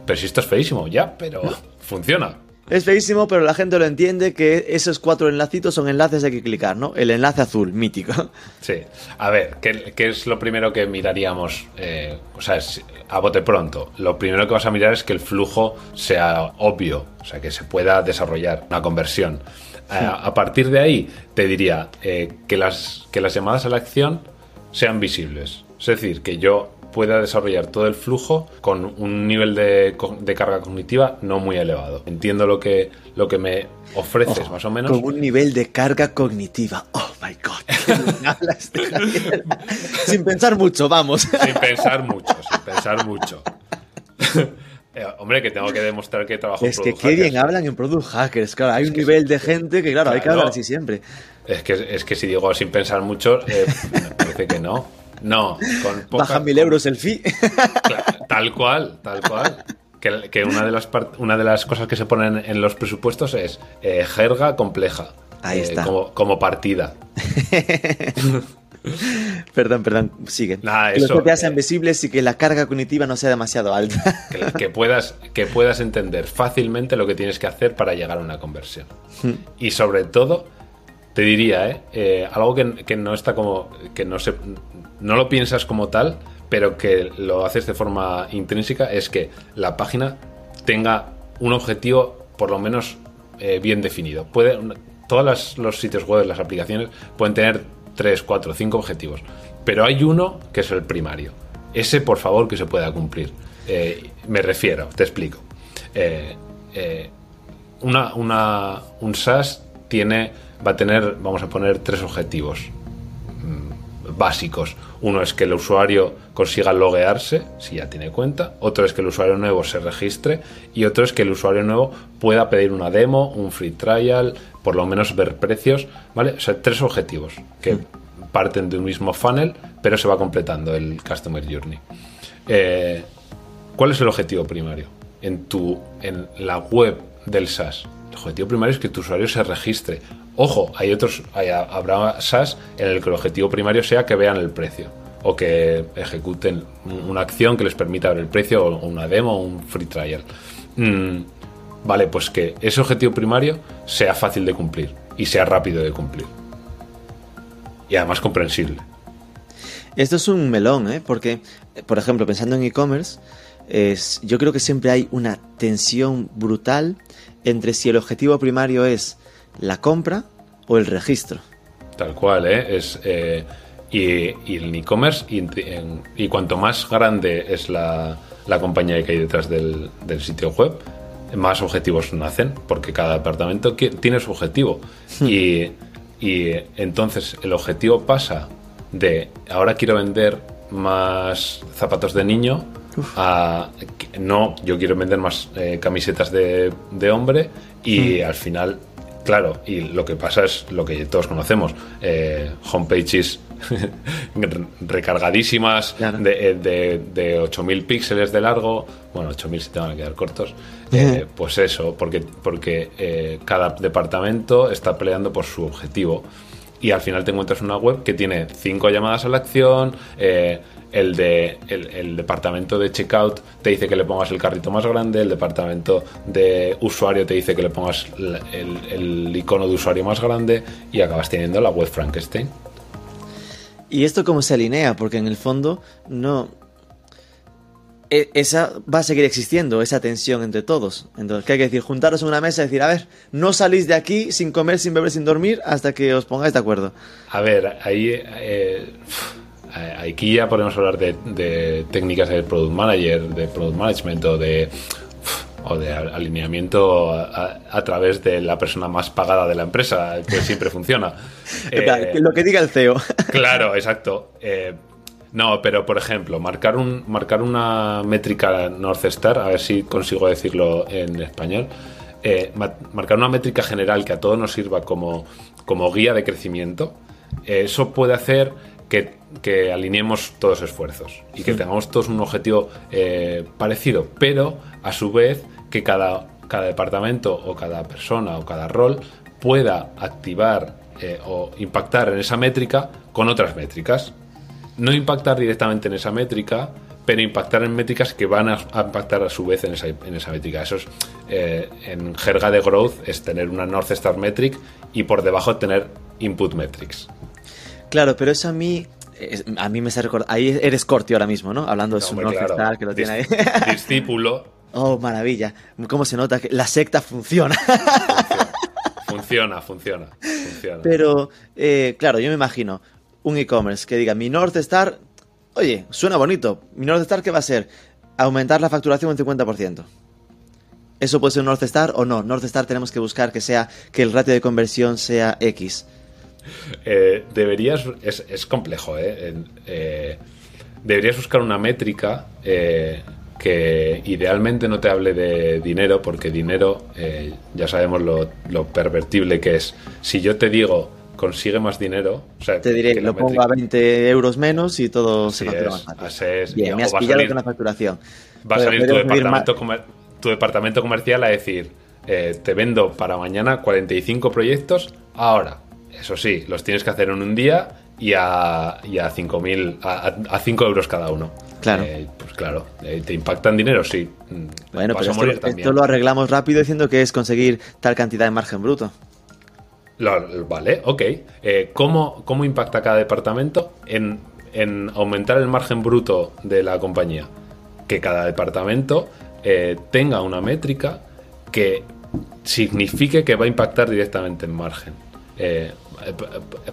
pero si esto es feísimo, ya, pero funciona. Es feísimo, pero la gente lo entiende que esos cuatro enlacitos son enlaces de que clicar, ¿no? El enlace azul, mítico. Sí. A ver, ¿qué, es lo primero que miraríamos? Eh, o sea, a bote pronto. Lo primero que vas a mirar es que el flujo sea obvio, o sea, que se pueda desarrollar una conversión. A, partir de ahí, te diría eh, que, las, que las llamadas a la acción sean visibles. Es decir, que yo pueda desarrollar todo el flujo con un nivel de, carga cognitiva no muy elevado. Entiendo lo que, lo que me ofreces, oh, más o menos. Con un nivel de carga cognitiva. Oh my god. sin pensar mucho, vamos. Sin pensar mucho, sin pensar mucho. Eh, hombre, que tengo que demostrar que trabajo en Es que qué bien hablan en Product Hackers. Claro, hay un nivel de gente que, claro, hay que hablar así siempre. Es que, es que si digo sin pensar mucho, eh, me parece que no. No, con Bajan mil euros el fee. tal cual, tal cual. Que, una, de las una de las cosas que se ponen en los presupuestos es eh, jerga compleja. Ahí eh, está. Como, partida. perdón, perdón, sigue. que los que sean visibles y que la carga cognitiva no sea demasiado alta. que, puedas, que puedas entender fácilmente lo que tienes que hacer para llegar a una conversión. Hmm. y sobre todo, te diría, ¿eh? eh algo que, que, no está como. que no se no lo piensas como tal, pero que lo haces de forma intrínseca, es que la página tenga un objetivo por lo menos eh, bien definido. Puede, todos los sitios web, las aplicaciones, pueden tener 3, 4, 5 objetivos, pero hay uno que es el primario. Ese, por favor, que se pueda cumplir. Eh, me refiero, te explico. Eh, una, una, un SaaS tiene, va a tener, vamos a poner, tres objetivos básicos. Uno es que el usuario consiga loguearse, si ya tiene cuenta, otro es que el usuario nuevo se registre y otro es que el usuario nuevo pueda pedir una demo, un free trial, por lo menos ver precios, ¿vale? O sea, tres objetivos que mm. parten de un mismo funnel, pero se va completando el Customer Journey. Eh, ¿Cuál es el objetivo primario? En, tu, en la web del SaaS. Objetivo primario es que tu usuario se registre Ojo, hay otros, habrá SaaS en el que el objetivo primario sea que vean el precio o que ejecuten una acción que les permita ver el precio o una demo o un free trial. Mm, vale, pues que ese objetivo primario sea fácil de cumplir y sea rápido de cumplir. Y además comprensible. Esto es un melón, ¿eh? porque, por ejemplo, pensando en e-commerce, yo creo que siempre hay una tensión brutal entre si el objetivo primario es la compra o el registro. Tal cual, ¿eh? Es, eh, y, el e-commerce, y, cuanto más grande es la, compañía que hay detrás del, sitio web, más objetivos nacen, porque cada departamento tiene su objetivo. Hmm. y, y entonces el objetivo pasa de ahora quiero vender más zapatos de niño a no, yo quiero vender más eh, camisetas de, hombre y hmm. al final Claro, y lo que pasa es lo que todos conocemos, eh, homepages recargadísimas de, de, de 8.000 píxeles de largo, bueno, 8.000 se te van a quedar cortos, eh, pues eso, porque, porque eh, cada departamento está peleando por su objetivo. Y al final te encuentras una web que tiene cinco llamadas a la acción, eh, el, de, el, departamento de checkout te dice que le pongas el carrito más grande, el departamento de usuario te dice que le pongas el, icono de usuario más grande y acabas teniendo la web Frankenstein. ¿Y esto cómo se alinea? Porque en el fondo no... E, esa va a seguir existiendo, esa tensión entre todos. Entonces, ¿qué hay que decir? Juntaros en una mesa y decir, a ver, no salís de aquí sin comer, sin beber, sin dormir hasta que os pongáis de acuerdo. A ver, ahí... Eh, aquí ya podemos hablar de, técnicas de product manager, de product management o de o de alineamiento a, través de la persona más pagada de la empresa, que siempre funciona. Eh, lo que diga el CEO. claro, exacto. Eh, no, pero por ejemplo, marcar, un, marcar una métrica North Star, a ver si consigo decirlo en español, eh, marcar una métrica general que a todos nos sirva como, como guía de crecimiento, eso puede hacer que, alineemos todos esfuerzos y que tengamos todos un objetivo parecido, pero a su vez que cada, cada departamento o cada persona o cada rol pueda activar eh, o impactar en esa métrica con otras métricas. No impactar directamente en esa métrica, pero impactar en métricas que van a, impactar a su vez en esa, en esa métrica. Eso es, eh, en jerga de growth, es tener una North Star Metric y por debajo tener input metrics. Claro, pero eso a mí a mí me se recuerda. Ahí eres Corti ahora mismo, ¿no? Hablando de su North Star que lo tiene ahí. Discípulo Oh, maravilla. ¿Cómo se nota que la secta funciona? Funciona, funciona, funciona. Pero, eh, claro, yo me imagino un e-commerce que diga, mi North Star, oye, suena bonito. Mi North Star, ¿qué va a ser? Aumentar la facturación un 50%. ¿Eso puede ser un North Star o no? North Star tenemos que buscar que sea que el ratio de conversión sea X. Eh, deberías, es, complejo, ¿eh? ¿eh? Deberías buscar una métrica que idealmente no te hable de dinero, porque dinero eh, ya sabemos lo, pervertible que es. Si yo te digo consigue más dinero, o sea, te diré, lo pongo a 20 euros menos y todo se factura más fácil. Es, Bien, me has pillado con la facturación. Va a salir tu departamento, tu departamento, comercial a decir, eh, te vendo para mañana 45 proyectos ahora. Eso sí, los tienes que hacer en un día y a, y a 5.000, a, a 5 euros cada uno. Claro. Eh, pues claro, eh, ¿te impactan dinero? Sí. Mm, bueno, pero esto, lo arreglamos rápido diciendo que es conseguir tal cantidad de margen bruto. vale, ok. Eh, ¿cómo, impacta cada departamento en, aumentar el margen bruto de la compañía? Que cada departamento tenga una métrica que signifique que va a impactar directamente en margen.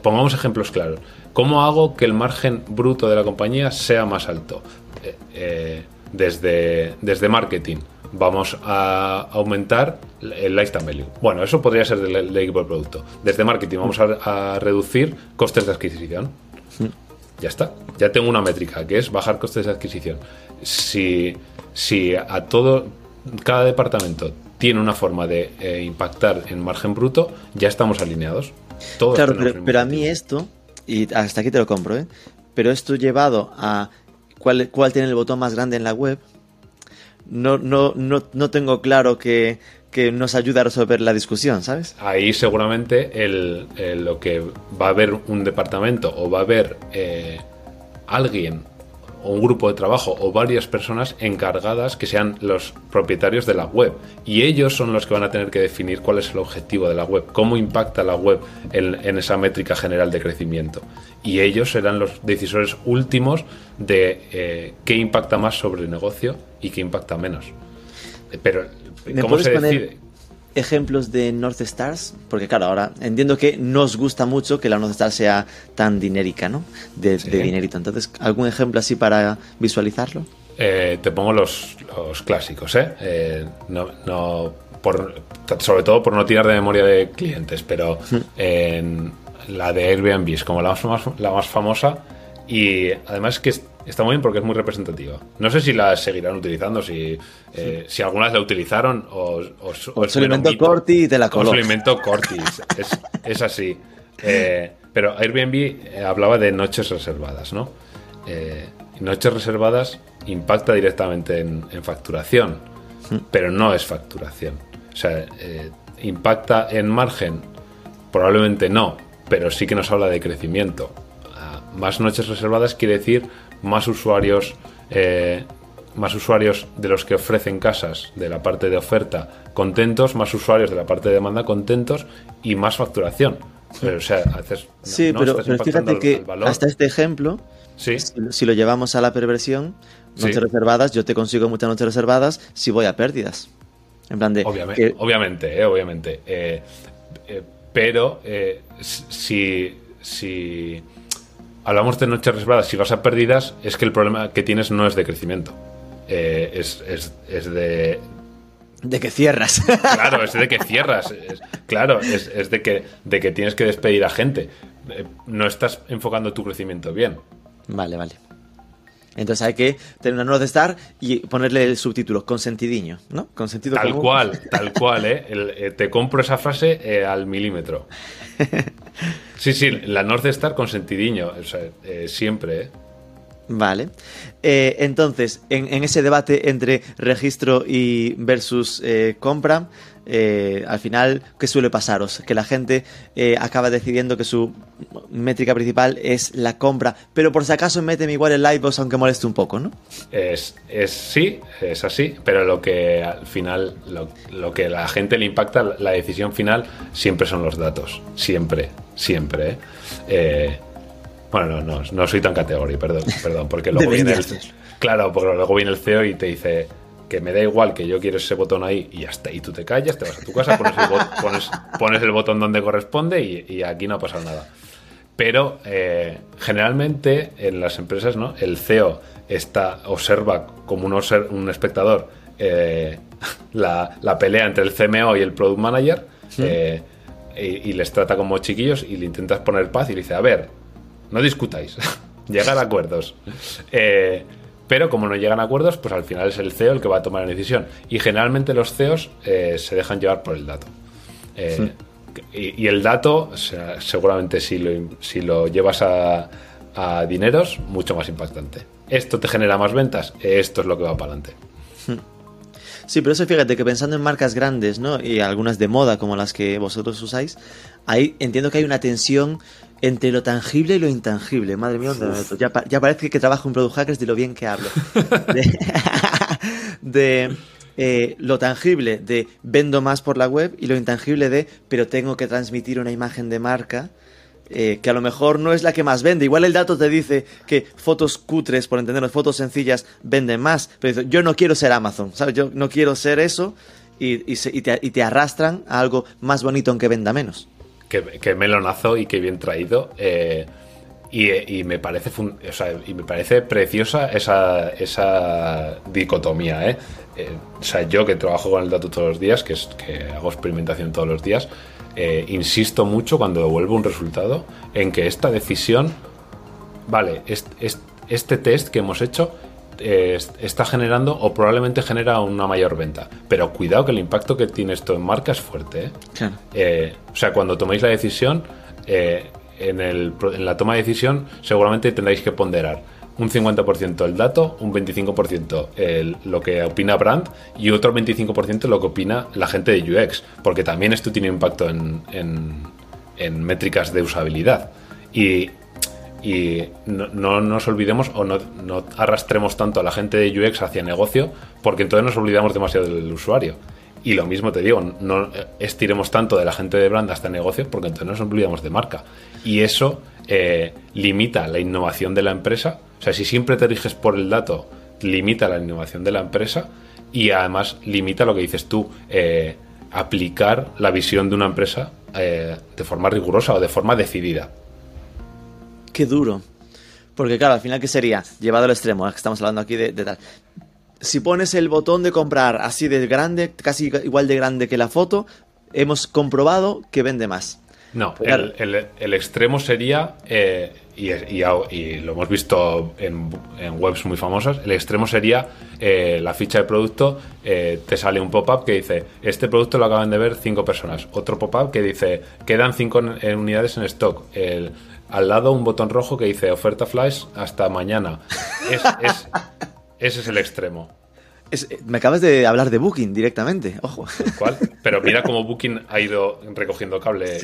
Pongamos ejemplos claros. ¿Cómo hago que el margen bruto de la compañía sea más alto? Eh, eh, desde, desde marketing vamos a aumentar el lifetime value. Bueno, eso podría ser del, equipo de producto. Desde marketing vamos a, reducir costes de adquisición. Ya está. Ya tengo una métrica que es bajar costes de adquisición. Si, si a todo, cada departamento tiene una forma de eh, impactar en margen bruto, ya estamos alineados. claro, pero a mí esto y hasta aquí te lo compro, ¿eh? Pero esto llevado a cuál, cuál tiene el botón más grande en la web, no, no, no, no tengo claro que, que nos ayude a resolver la discusión, ¿sabes? Ahí seguramente el, lo que va a haber un departamento o va a haber eh, alguien o un grupo de trabajo o varias personas encargadas que sean los propietarios de la web. Y ellos son los que van a tener que definir cuál es el objetivo de la web, cómo impacta la web en, esa métrica general de crecimiento. Y ellos serán los decisores últimos de eh, qué impacta más sobre el negocio y qué impacta menos. Pero, ¿cómo se decide? Ejemplos de North Stars? Porque claro, ahora entiendo que nos gusta mucho que la North Star sea tan dinérica, ¿no? De, dinerito. Entonces, ¿algún ejemplo así para visualizarlo? Eh, te pongo los, clásicos, ¿eh? eh no, por, sobre todo por no tirar de memoria de clientes, pero en la de Airbnb es como la más, la más famosa y además que está muy bien porque es muy representativa. No sé si la seguirán utilizando, si, eh, si algunas la utilizaron o, o, se inventó Corti y te la coló. O se inventó Corti, es, es, así. Eh, pero Airbnb eh, hablaba de noches reservadas, ¿no? noches reservadas impacta directamente en, en facturación, hmm. pero no es facturación. O sea, impacta en margen, probablemente no, pero sí que nos habla de crecimiento. Ah, más noches reservadas quiere decir más usuarios, eh, más usuarios de los que ofrecen casas de la parte de oferta contentos, más usuarios de la parte de demanda contentos y más facturación. Pero, o sea, haces, sí, pero, fíjate que hasta este ejemplo, si, lo llevamos a la perversión, noches reservadas, yo te consigo muchas noches reservadas si voy a pérdidas. En plan de. Obviamente, obviamente, eh, obviamente. Eh, pero si, si hablamos de noches reservadas, si vas a pérdidas, es que el problema que tienes no es de crecimiento. Eh, es, de, De que cierras. Claro, es de que cierras. claro, es, de, que, de que tienes que despedir a gente. Eh, no estás enfocando tu crecimiento bien. Vale, vale. Entonces hay que tener una North Star y ponerle el subtítulo, consentidiño, ¿no? Consentido Tal cual, tal cual, ¿eh? ¿eh? te compro esa frase eh, al milímetro. Sí, sí, la North Star consentidiño, o sea, siempre, ¿eh? Vale. entonces, en, en, ese debate entre registro y versus compra, eh, al final, ¿qué suele pasaros? Que la gente eh, acaba decidiendo que su métrica principal es la compra, pero por si acaso meten igual el Livebox aunque moleste un poco, ¿no? Es, es sí, es así, pero lo que al final, lo, que a la gente le impacta, la decisión final, siempre son los datos. Siempre, siempre. ¿eh? bueno, no, no, soy tan categoría, perdón, perdón, porque luego viene el, claro, porque luego viene el CEO y te dice que me da igual que yo quiero ese botón ahí y hasta ahí tú te callas, te vas a tu casa, pones el, botón donde corresponde y, aquí no ha pasado nada. Pero eh, generalmente en las empresas, ¿no? El CEO está, observa como un, un espectador eh, la, pelea entre el CMO y el Product Manager eh, y, les trata como chiquillos y le intentas poner paz y le dice, a ver, no discutáis, llegar a acuerdos. Pero como no llegan a acuerdos, pues al final es el CEO el que va a tomar la decisión. Y generalmente los CEOs eh, se dejan llevar por el dato. Eh, y, el dato, seguramente si lo, si lo llevas a, a, dineros, mucho más impactante. Esto te genera más ventas, esto es lo que va para adelante. Sí, pero eso fíjate que pensando en marcas grandes, ¿no? Y algunas de moda como las que vosotros usáis, ahí entiendo que hay una tensión entre lo tangible y lo intangible. Madre mía, ya, ya, parece que trabajo en Product Hackers de lo bien que hablo. De, eh, lo tangible de vendo más por la web y lo intangible de pero tengo que transmitir una imagen de marca eh, que a lo mejor no es la que más vende. Igual el dato te dice que fotos cutres, por entendernos, fotos sencillas, venden más. Pero yo no quiero ser Amazon, ¿sabes? Yo no quiero ser eso y, te, y te arrastran a algo más bonito aunque venda menos que, melonazo y que bien traído. Eh, y, me parece y me parece preciosa esa, esa dicotomía. ¿eh? ¿eh? o sea, yo que trabajo con el dato todos los días, que, es, que hago experimentación todos los días, eh, insisto mucho cuando devuelvo un resultado en que esta decisión, vale, este test que hemos hecho está generando o probablemente genera una mayor venta. Pero cuidado que el impacto que tiene esto en marca es fuerte. ¿eh? Eh, o sea, cuando toméis la decisión, eh, en, el, en, la toma de decisión seguramente tendréis que ponderar un 50% el dato, un 25% el, lo que opina brand y otro 25% lo que opina la gente de UX, porque también esto tiene impacto en, en, en métricas de usabilidad. Y y no, nos olvidemos o no, arrastremos tanto a la gente de UX hacia negocio, porque entonces nos olvidamos demasiado del usuario. Y lo mismo te digo, no estiremos tanto de la gente de brand hasta negocio, porque entonces nos olvidamos de marca. Y eso eh, limita la innovación de la empresa. Sea, si siempre te riges por el dato, limita la innovación de la empresa y además limita lo que dices tú, eh, aplicar la visión de una empresa eh, de forma rigurosa o de forma decidida qué duro. Porque claro, al final, ¿qué sería? Llevado al extremo, que estamos hablando aquí de, tal. Si pones el botón de comprar así de grande, casi igual de grande que la foto, hemos comprobado que vende más. No, el, extremo sería, eh, y, lo hemos visto en, webs muy famosas, el extremo sería eh, la ficha de producto, eh, te sale un pop-up que dice, este producto lo acaban de ver cinco personas. Otro pop-up que dice, quedan cinco unidades en stock. El, al lado un botón rojo que dice oferta flash hasta mañana. ese es el extremo. Me acabas de hablar de Booking directamente, ojo. ¿Cuál? Pero mira cómo Booking ha ido recogiendo cable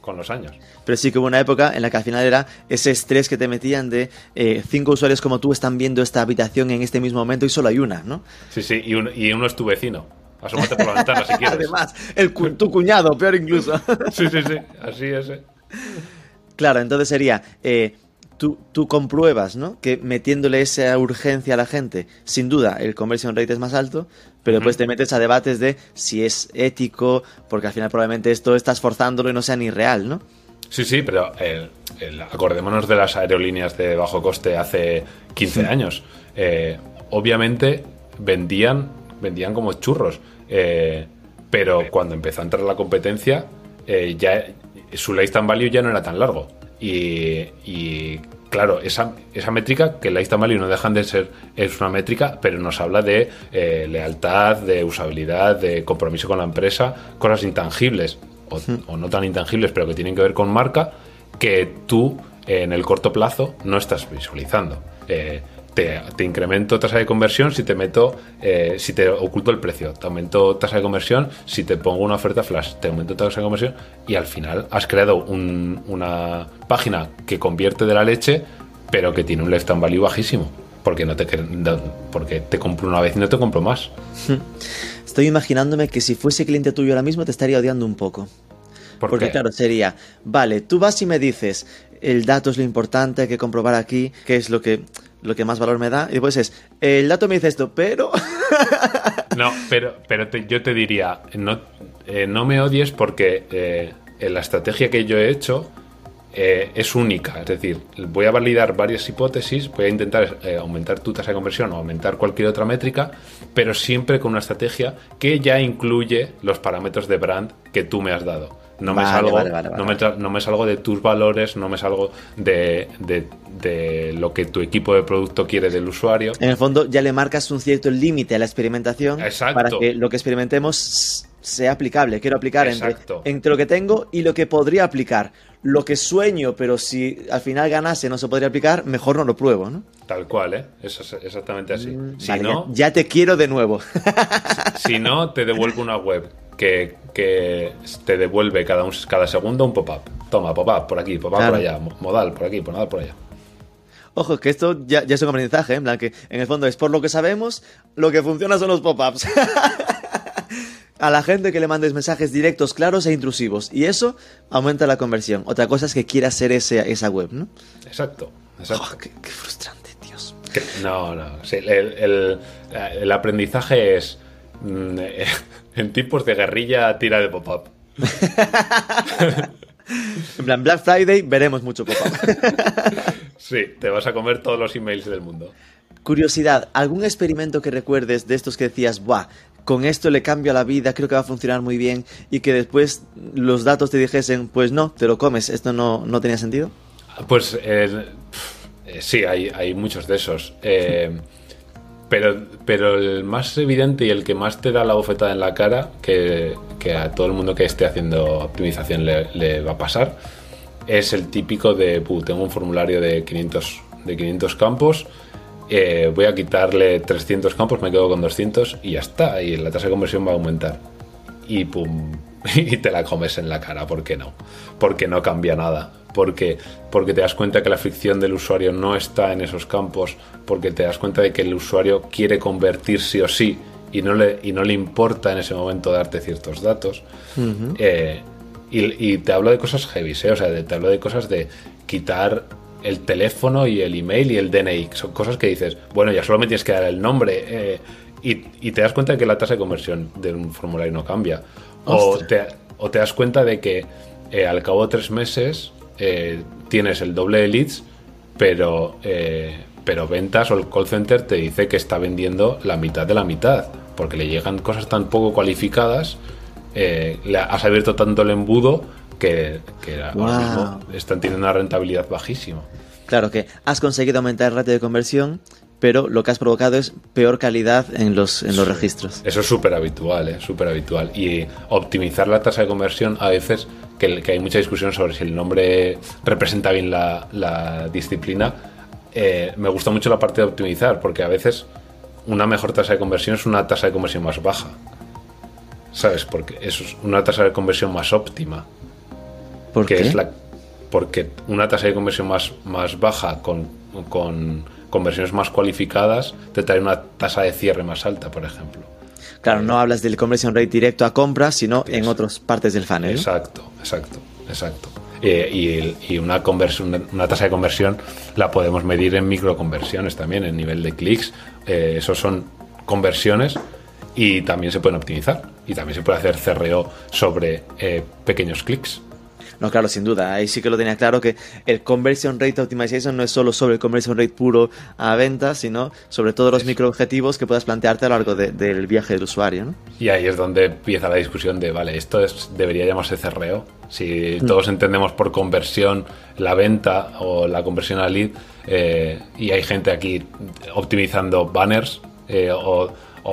con, los años. Pero sí que hubo una época en la que al final era ese estrés que te metían de eh, cinco usuarios como tú están viendo esta habitación en este mismo momento y solo hay una, ¿no? Sí, sí, y, uno es tu vecino. Asómate por la ventana si quieres. Además, el, tu cuñado, peor incluso. sí, sí, sí, así es. Eh. Claro, entonces sería, eh, tú, tú, compruebas, ¿no? Que metiéndole esa urgencia a la gente, sin duda el conversion rate es más alto, pero después te metes a debates de si es ético, porque al final probablemente esto estás forzándolo y no sea ni real, ¿no? Sí, sí, pero acordémonos de las aerolíneas de bajo coste hace 15 años. Eh, obviamente vendían vendían como churros. Eh, pero cuando empezó a entrar la competencia, eh, ya su lifetime value ya no era tan largo. Y, claro, esa, esa métrica, que lifetime value no dejan de ser, es una métrica, pero nos habla de eh, lealtad, de usabilidad, de compromiso con la empresa, cosas intangibles, o, no tan intangibles, pero que tienen que ver con marca, que tú en el corto plazo no estás visualizando. Eh, te, incremento tasa de conversión si te meto, eh, si te oculto el precio, te aumento tasa de conversión si te pongo una oferta flash, te aumento tasa de conversión y al final has creado una página que convierte de la leche, pero que tiene un lifetime value bajísimo. Porque no te porque te compro una vez y no te compro más. Estoy imaginándome que si fuese cliente tuyo ahora mismo te estaría odiando un poco. Porque claro, sería, vale, tú vas y me dices, el dato es lo importante, hay que comprobar aquí qué es lo que lo que más valor me da. Y después es, el dato me dice esto, pero... no, pero, pero yo te diría, no, eh, no me odies porque eh, la estrategia que yo he hecho eh, es única. Es decir, voy a validar varias hipótesis, voy a intentar aumentar tu tasa de conversión o aumentar cualquier otra métrica, pero siempre con una estrategia que ya incluye los parámetros de brand que tú me has dado. No, me salgo, no, me no me salgo de tus valores, no me salgo de, de, lo que tu equipo de producto quiere del usuario. En el fondo ya le marcas un cierto límite a la experimentación para que lo que experimentemos sea aplicable. Quiero aplicar entre, entre, lo que tengo y lo que podría aplicar. Lo que sueño, pero si al final ganase no se podría aplicar, mejor no lo pruebo, ¿no? Tal cual, ¿eh? Eso es exactamente así. Mm, si no, ya, te quiero de nuevo. si no, te devuelvo una web que, te devuelve cada, un, cada segundo un pop-up. Toma, pop-up por aquí, pop-up por allá, modal por aquí, nada por allá. Ojo, que esto ya, es un aprendizaje, ¿eh? en plan que en el fondo es por lo que sabemos, lo que funciona son los pop-ups. a la gente que le mandes mensajes directos, claros e intrusivos. Y eso aumenta la conversión. Otra cosa es que quiera hacer ese, esa web, ¿no? Exacto, exacto. qué, frustrante, Dios. No, no. el, aprendizaje es. Mm, en tipos de guerrilla, tira de pop-up. en plan, Black Friday veremos mucho pop-up. sí, te vas a comer todos los emails del mundo. Curiosidad, ¿algún experimento que recuerdes de estos que decías, buah, con esto le cambio la vida, creo que va a funcionar muy bien, y que después los datos te dijesen, pues no, te lo comes, esto no, no tenía sentido? Pues eh, sí, hay, hay, muchos de esos. Eh, pero, pero el más evidente y el que más te da la bofetada en la cara, que, a todo el mundo que esté haciendo optimización le, va a pasar, es el típico de, tengo un formulario de 500, de 500 campos, eh, voy a quitarle 300 campos, me quedo con 200 y ya está, y la tasa de conversión va a aumentar. Y pum, y te la comes en la cara, ¿por qué no? Porque no cambia nada, porque, porque te das cuenta que la fricción del usuario no está en esos campos, porque te das cuenta de que el usuario quiere convertir sí o sí y no le, y no le importa en ese momento darte ciertos datos. Eh, y, te hablo de cosas heavy, ¿eh? o sea, te hablo de cosas de quitar el teléfono y el email y el DNI. Son cosas que dices, bueno, ya solo me tienes que dar el nombre. Eh, y, te das cuenta de que la tasa de conversión de un formulario no cambia. O te, o te, das cuenta de que eh, al cabo de tres meses eh, tienes el doble de leads, pero, pero ventas o el call center te dice que está vendiendo la mitad de la mitad, porque le llegan cosas tan poco cualificadas, le has abierto tanto el embudo que, ahora mismo están teniendo una rentabilidad bajísima. Claro que has conseguido aumentar el ratio de conversión, pero lo que has provocado es peor calidad en los, en los registros. Eso es súper habitual, ¿eh? súper habitual. Y optimizar la tasa de conversión a veces, que, hay mucha discusión sobre si el nombre representa bien la, disciplina, eh, me gusta mucho la parte de optimizar, porque a veces una mejor tasa de conversión es una tasa de conversión más baja. ¿Sabes? Porque es una tasa de conversión más óptima. porque Es la, porque una tasa de conversión más, más baja con, con conversiones más cualificadas te trae una tasa de cierre más alta, por ejemplo. Claro, no hablas del conversion rate directo a compra, sino en otras partes del funnel. Exacto, exacto, exacto. Eh, y, una, conversión, una tasa de conversión la podemos medir en microconversiones también, en nivel de clics. Eh, esos son conversiones y también se pueden optimizar. Y también se puede hacer CRO sobre eh, pequeños clics. No, claro, sin duda. Ahí sí que lo tenía claro que el Conversion Rate Optimization no es solo sobre el Conversion Rate puro a venta, sino sobre todos los microobjetivos que puedas plantearte a lo largo del viaje del usuario. ¿no? Y ahí es donde empieza la discusión de, vale, esto es, debería llamarse CRO. Si mm. todos entendemos por conversión la venta o la conversión al lead, eh, y hay gente aquí optimizando banners eh, o,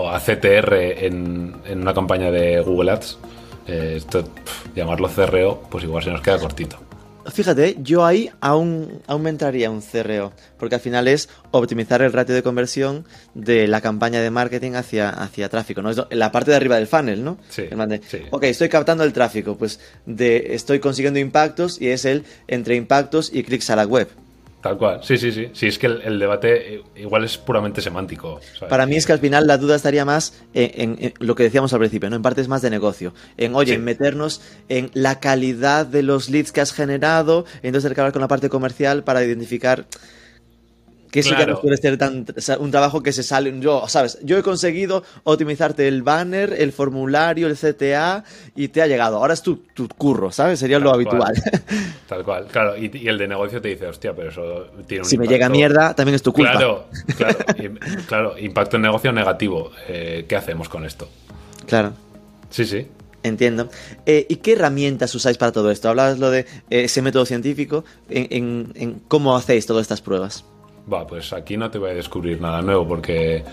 a CTR en, en una campaña de Google Ads, eh, esto, llamarlo CRO, pues igual se nos queda cortito. Fíjate, yo ahí aún, aún me entraría un CRO, porque al final es optimizar el ratio de conversión de la campaña de marketing hacia, hacia tráfico, ¿no? Es la parte de arriba del funnel, ¿no? Sí, sí. Ok, estoy captando el tráfico, pues de, estoy consiguiendo impactos y es el entre impactos y clics a la web. Tal cual, sí, sí, sí. Sí, es que el, debate eh, igual es puramente semántico. Para mí es que al final la duda estaría más en, lo que decíamos al principio, ¿no? En parte es más de negocio. En, oye, en meternos en la calidad de los leads que has generado, entonces acabar con la parte comercial para identificar que eso ya no puede ser tan, un trabajo que se sale. Yo, ¿sabes? Yo he conseguido optimizarte el banner, el formulario, el CTA y te ha llegado. Ahora es tu, tu curro, ¿sabes? Sería lo habitual. Tal cual, claro. Y, el de negocio te dice, hostia, pero eso tiene un Si me llega mierda, también es tu culpa. Claro, claro. claro, impacto en negocio negativo. Eh, ¿Qué hacemos con esto? Claro. Sí, sí. Entiendo. Eh, ¿Y qué herramientas usáis para todo esto? Hablabas lo de eh, ese método científico. en, cómo hacéis todas estas pruebas? Va, pues aquí no te voy a descubrir nada nuevo porque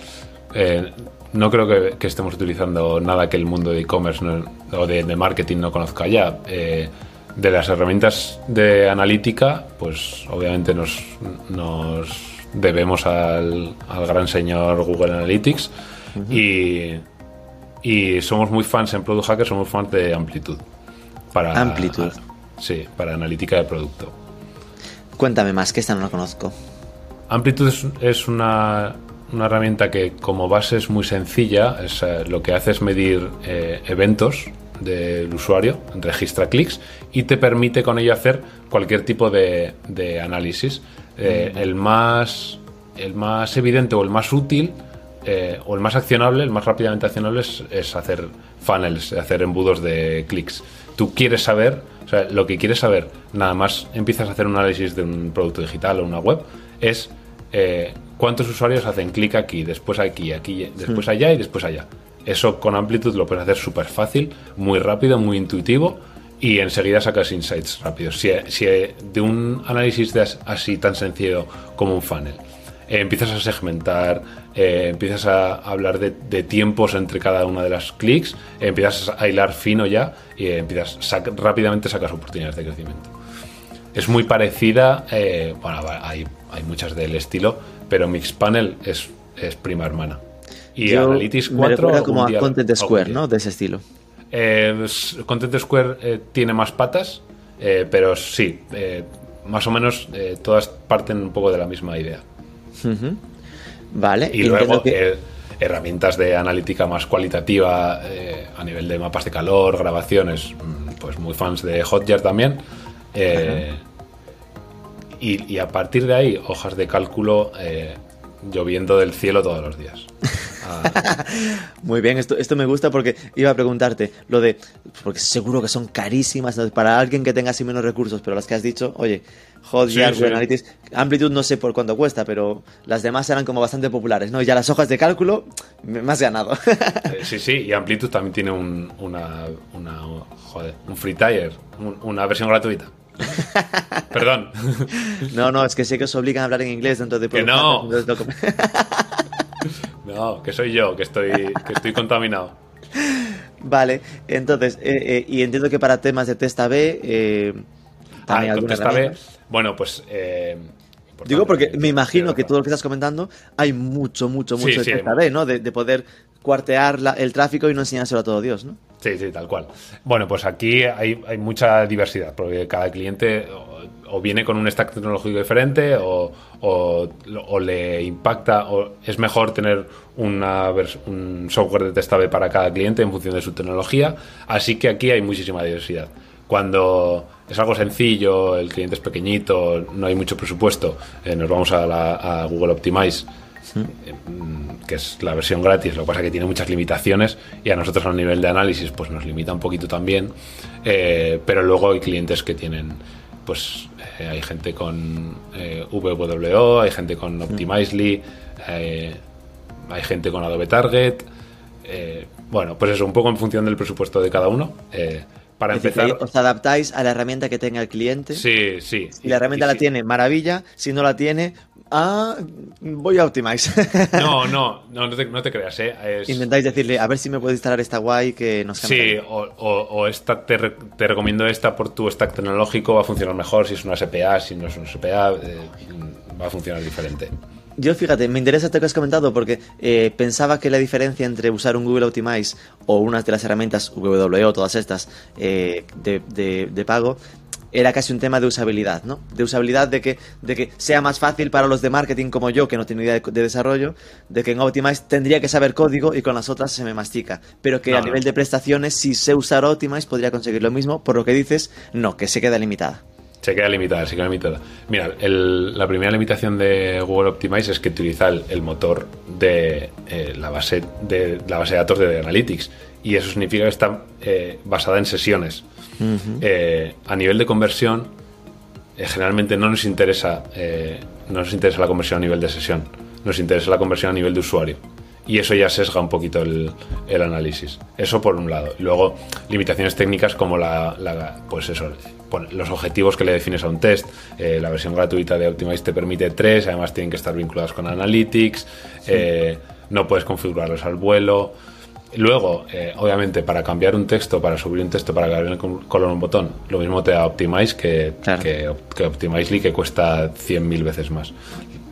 eh, no creo que, estemos utilizando nada que el mundo de e-commerce o de, marketing no conozca ya. Eh, de las herramientas de analítica, pues obviamente nos, debemos al, gran señor Google Analytics y, somos muy fans en Product Hacker, somos fans de Amplitud. Para, Amplitud. Sí, para analítica de producto. Cuéntame más, que esta no la conozco. Amplitude es, una, herramienta que como base es muy sencilla, eh, lo que hace es medir eh, eventos del usuario, registra clics y te permite con ello hacer cualquier tipo de, análisis. Eh, el, más, el más evidente o el más útil o el más accionable, el más rápidamente accionable es, hacer funnels, hacer embudos de clics. Tú quieres saber, o sea, lo que quieres saber, nada más empiezas a hacer un análisis de un producto digital o una web, es eh, cuántos usuarios hacen clic aquí, después aquí, aquí, después allá y después allá. Eso con Amplitude lo puedes hacer súper fácil, muy rápido, muy intuitivo y enseguida sacas insights rápidos. Si, de un análisis así tan sencillo como un funnel eh, empiezas a segmentar, eh, empiezas a hablar de, tiempos entre cada una de las clics, empiezas a hilar fino ya y empiezas rápidamente sacas oportunidades de crecimiento. Es muy parecida, bueno, hay hay muchas del estilo, pero Mixpanel es, es prima hermana. Y Analytics 4 me como a Content Square, ¿no? De ese estilo. Eh, Content Square eh, tiene más patas, eh, pero sí, más o menos todas parten un poco de la misma idea. Vale. Y luego herramientas de analítica más cualitativa a nivel de mapas de calor, grabaciones, mm, pues muy fans de Hotjar también. Y, a partir de ahí, hojas de cálculo eh, lloviendo del cielo todos los días. Ah. Muy bien, esto, esto me gusta porque iba a preguntarte lo de, porque seguro que son carísimas para alguien que tenga así menos recursos, pero las que has dicho, oye, Hotjar, Analytics, Amplitude no sé por cuánto cuesta, pero las demás eran como bastante populares, ¿no? Y ya las hojas de cálculo, más ganado. Eh, sí, sí, y Amplitude también tiene un, una, una, joder, un free tier, una versión gratuita. Perdón. No, no, es que sé que os obligan a hablar en inglés dentro de Que no. no, que soy yo, que estoy, que estoy contaminado. Vale, entonces, eh, eh, y entiendo que para temas de testa B, eh, también ah, testa B, bueno, pues. Digo porque me imagino que todo lo que estás comentando hay mucho, mucho, mucho de testa B, ¿no? De, poder cuartear el tráfico y no enseñárselo a todo Dios, ¿no? Sí, sí, tal cual. Bueno, pues aquí hay, mucha diversidad, porque cada cliente o, viene con un stack tecnológico diferente o, le impacta, o es mejor tener un software de testable para cada cliente en función de su tecnología. Así que aquí hay muchísima diversidad. Cuando es algo sencillo, el cliente es pequeñito, no hay mucho presupuesto, eh, nos vamos a, Google Optimize que es la versión gratis, lo que pasa es que tiene muchas limitaciones y a nosotros a nivel de análisis pues nos limita un poquito también, eh, pero luego hay clientes que tienen, pues eh, hay gente con eh, VWO, hay gente con Optimizely, hay gente con Adobe Target, bueno, pues eso, un poco en función del presupuesto de cada uno. Para empezar. os adaptáis a la herramienta que tenga el cliente. Sí, sí. Si la herramienta la tiene, maravilla. Si no la tiene, ah, voy a Optimize. No, no, no, no te, creas, ¿eh? Intentáis decirle, a ver si me puedes instalar esta guay que nos Sí, o, esta, te, recomiendo esta por tu stack tecnológico, va a funcionar mejor si es una SPA, si no es una SPA, eh, va a funcionar diferente. Yo fíjate, me interesa esto que has comentado porque eh, pensaba que la diferencia entre usar un Google Optimize o una de las herramientas WWO, todas estas eh, de, de, pago, era casi un tema de usabilidad, ¿no? De usabilidad de que, de que sea más fácil para los de marketing como yo, que no tengo idea de, desarrollo, de que en Optimize tendría que saber código y con las otras se me mastica. Pero que a nivel de prestaciones, si sé usar Optimize, podría conseguir lo mismo. Por lo que dices, no, que se queda limitada. Se queda limitada, se queda limitada. Mira, la primera limitación de Google Optimize es que utiliza el, motor de, eh, la base de la base de datos de Analytics y eso significa que está eh, basada en sesiones. Eh, a nivel de conversión, generalmente no nos interesa no nos interesa la conversión a nivel de sesión, nos interesa la conversión a nivel de usuario y eso ya sesga un poquito el, análisis. Eso por un lado. Luego, limitaciones técnicas como la, pues eso, los objetivos que le defines a un test. Eh, la versión gratuita de Optimize te permite tres, además tienen que estar vinculados con Analytics, eh, no puedes configurarlos al vuelo. Luego, eh, obviamente, para cambiar un texto, para subir un texto, para cambiar el color un botón, lo mismo te da Optimize que, que, que Optimizely, que cuesta 100.000 veces más.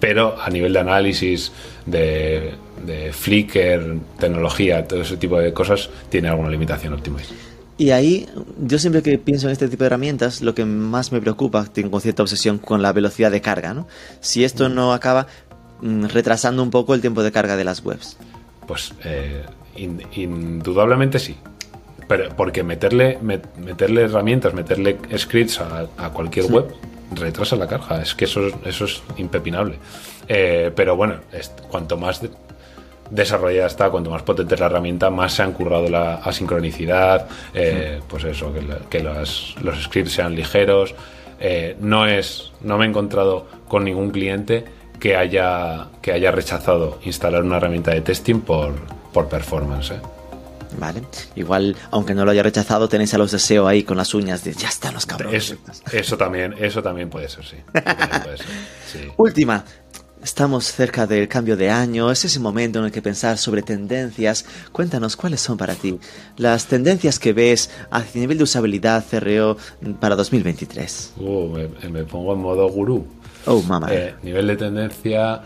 Pero a nivel de análisis, de, de Flickr, tecnología, todo ese tipo de cosas, tiene alguna limitación Optimize. Y ahí, yo siempre que pienso en este tipo de herramientas, lo que más me preocupa, tengo cierta obsesión con la velocidad de carga, ¿no? Si esto no acaba mm, retrasando un poco el tiempo de carga de las webs. Pues eh, indudablemente sí. Pero porque meterle, meterle herramientas, meterle scripts a, cualquier web retrasa la carga. Es que eso, eso es impepinable. Eh, pero bueno, cuanto más desarrollada está, cuanto más potente es la herramienta, más se han currado la asincronicidad, eh, pues eso, que, los scripts sean ligeros. Eh, no es, no me he encontrado con ningún cliente que haya, que haya rechazado instalar una herramienta de testing por, por performance. Vale. Igual, aunque no lo haya rechazado, tenéis a los deseos ahí con las uñas de ya están los cabrones. eso también, eso también puede ser, sí. Puede ser, sí. Última, Estamos cerca del cambio de año, es ese momento en el que pensar sobre tendencias. Cuéntanos cuáles son para ti las tendencias que ves a nivel de usabilidad CRO para 2023. Uh, me, pongo en modo gurú. Oh, mamá. Eh, nivel de tendencia.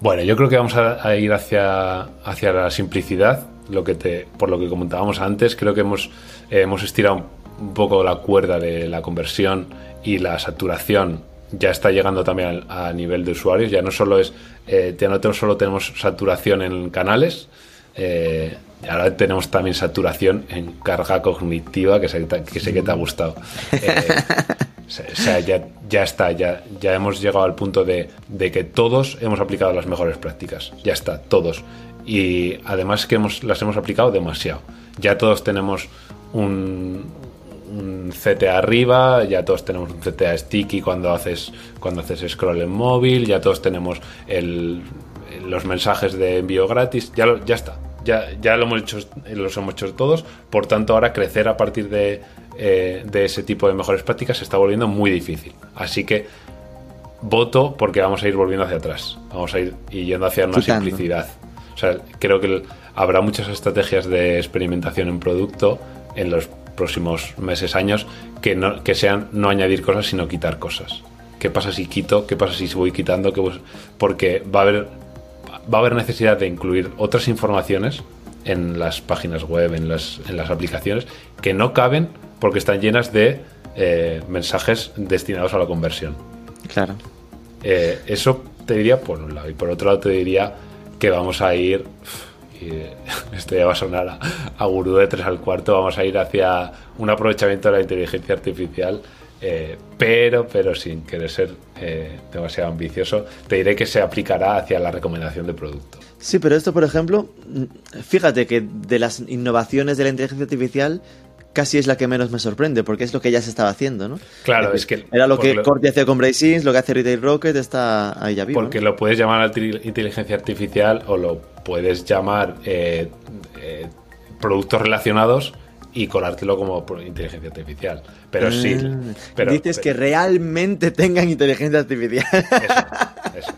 Bueno, yo creo que vamos a, ir hacia, hacia la simplicidad. Lo que te, por lo que comentábamos antes, creo que hemos, hemos estirado un poco la cuerda de la conversión y la saturación ya está llegando también a, nivel de usuarios. Ya no solo es, eh, ya no solo tenemos saturación en canales, eh, ahora tenemos también saturación en carga cognitiva, que sé que, sé que te ha gustado. Eh, o sea, ya, ya está, ya, ya hemos llegado al punto de, de, que todos hemos aplicado las mejores prácticas. Ya está, todos. Y además que hemos, las hemos aplicado demasiado. Ya todos tenemos un, un CTA arriba, ya todos tenemos un CTA sticky cuando haces, cuando haces scroll en móvil, ya todos tenemos el, los mensajes de envío gratis, ya, ya está. Ya, ya lo hemos hecho, los hemos hecho todos, por tanto ahora crecer a partir de, eh, de ese tipo de mejores prácticas se está volviendo muy difícil. Así que voto porque vamos a ir volviendo hacia atrás, vamos a ir yendo hacia una simplicidad. O sea, creo que habrá muchas estrategias de experimentación en producto en los próximos meses, años, que, no, que sean no añadir cosas, sino quitar cosas. ¿Qué pasa si quito? ¿Qué pasa si voy quitando? porque va a haber va a haber necesidad de incluir otras informaciones en las páginas web, en las, en las aplicaciones, que no caben porque están llenas de eh, mensajes destinados a la conversión. Claro. Eh, eso te diría por un lado. Y por otro lado te diría que vamos a ir esto ya va a sonar a, gurú de 3 al cuarto, vamos a ir hacia un aprovechamiento de la inteligencia artificial Eh, pero, pero sin querer ser eh, demasiado ambicioso, te diré que se aplicará hacia la recomendación de producto. Sí, pero esto, por ejemplo, fíjate que de las innovaciones de la inteligencia artificial, casi es la que menos me sorprende, porque es lo que ya se estaba haciendo, ¿no? Claro, es, que... Era lo que Corti hacía con Bracings, lo que hace Retail Rocket, está ahí ya vivo. Porque lo puedes llamar inteligencia artificial o lo puedes llamar eh, eh, productos relacionados y colártelo como inteligencia artificial. Pero sí. Ah, pero, dices que realmente tengan inteligencia artificial. Eso, eso.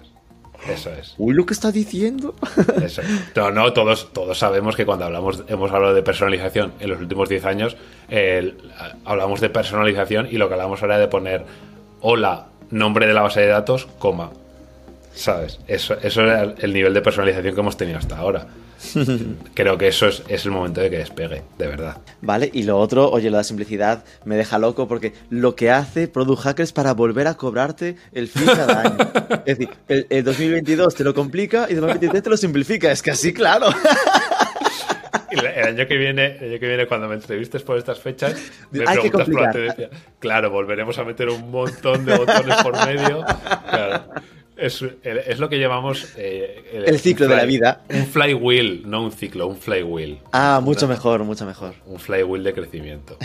Eso es. Uy, lo que está diciendo. Eso. No, no, todos, todos sabemos que cuando hablamos, hemos hablado de personalización en los últimos 10 años, hablamos de personalización y lo que hablamos ahora de poner hola, nombre de la base de datos, coma. ¿Sabes? Eso, eso es el nivel de personalización que hemos tenido hasta ahora. Creo que eso es, el momento de que despegue, de verdad. Vale, y lo otro, oye, lo de la simplicidad me deja loco porque lo que hace Product Hackers para volver a cobrarte el fin cada año. es decir, el, 2022 te lo complica y el 2023 te lo simplifica. Es que así, claro. El año que viene, el año que viene cuando me entrevistes por estas fechas, me Hay preguntas por la tendencia. Claro, volveremos a meter un montón de botones por medio. Claro. Es, es, lo que llamamos eh, el, ciclo de la vida. Un flywheel, no un ciclo, un flywheel. Ah, mucho mejor, mucho mejor. Un flywheel de crecimiento.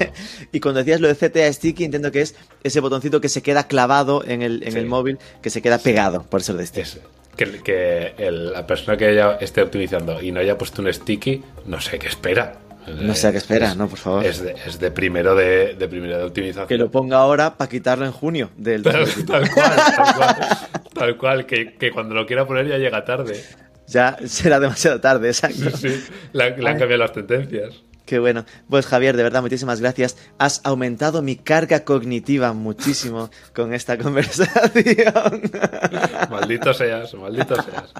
y cuando decías lo de CTA Sticky, entiendo que es ese botoncito que se queda clavado en el, en el móvil, que se queda pegado, por eso de sticky. que, que la persona que ya esté optimizando y no haya puesto un sticky, no sé qué espera. No sé a qué espera, no, por favor. Es de, es de primero de, de, primero de optimización. Que lo ponga ahora para quitarlo en junio del tal, tal, cual, tal cual. Tal cual, que, que, cuando lo quiera poner ya llega tarde. Ya será demasiado tarde, exacto. Sí, sí. Le, han cambiado las tendencias. Qué bueno. Pues Javier, de verdad, muchísimas gracias. Has aumentado mi carga cognitiva muchísimo con esta conversación. maldito seas, maldito seas.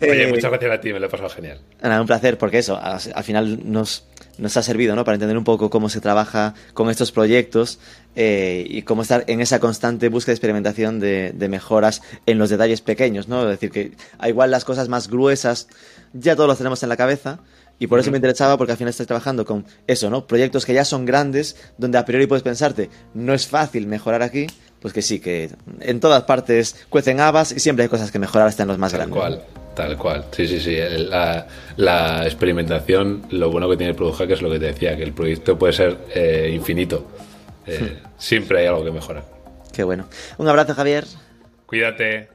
Oye, eh, muchas gracias a ti, me lo he pasado genial. Nada, un placer, porque eso, al final nos, nos ha servido, ¿no? Para entender un poco cómo se trabaja con estos proyectos eh, y cómo estar en esa constante búsqueda de experimentación de, mejoras en los detalles pequeños, ¿no? Es decir, que igual las cosas más gruesas ya todos los tenemos en la cabeza, y por eso me interesaba, porque al final estás trabajando con eso, ¿no? Proyectos que ya son grandes, donde a priori puedes pensarte, no es fácil mejorar aquí, pues que sí, que en todas partes cuecen habas y siempre hay cosas que mejorar hasta en los más grandes. Tal cual, tal cual. Sí, sí, sí. La, experimentación, lo bueno que tiene el Product es lo que te decía, que el proyecto puede ser eh, infinito. Eh, hmm. Siempre hay algo que mejorar. Qué bueno. Un abrazo, Javier. Cuídate.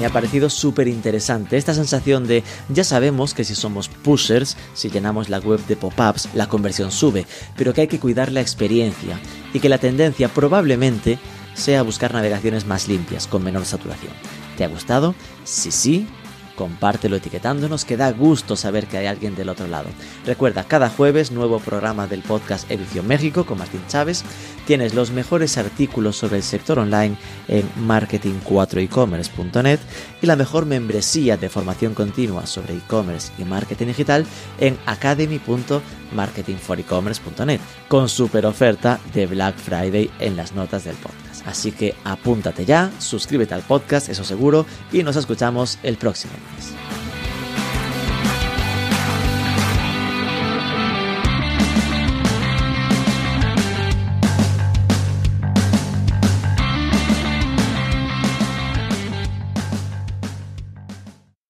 Me ha parecido súper interesante esta sensación de ya sabemos que si somos pushers, si llenamos la web de pop-ups, la conversión sube, pero que hay que cuidar la experiencia y que la tendencia probablemente sea buscar navegaciones más limpias, con menor saturación. ¿Te ha gustado? Si sí, compártelo etiquetándonos, que da gusto saber que hay alguien del otro lado. Recuerda, cada jueves nuevo programa del podcast Edición México con Martín Chávez. Tienes los mejores artículos sobre el sector online en marketing4ecommerce.net y la mejor membresía de formación continua sobre e-commerce y marketing digital en academy.marketingforecommerce.net con super oferta de Black Friday en las notas del podcast. Así que apúntate ya, suscríbete al podcast, eso seguro, y nos escuchamos el próximo mes.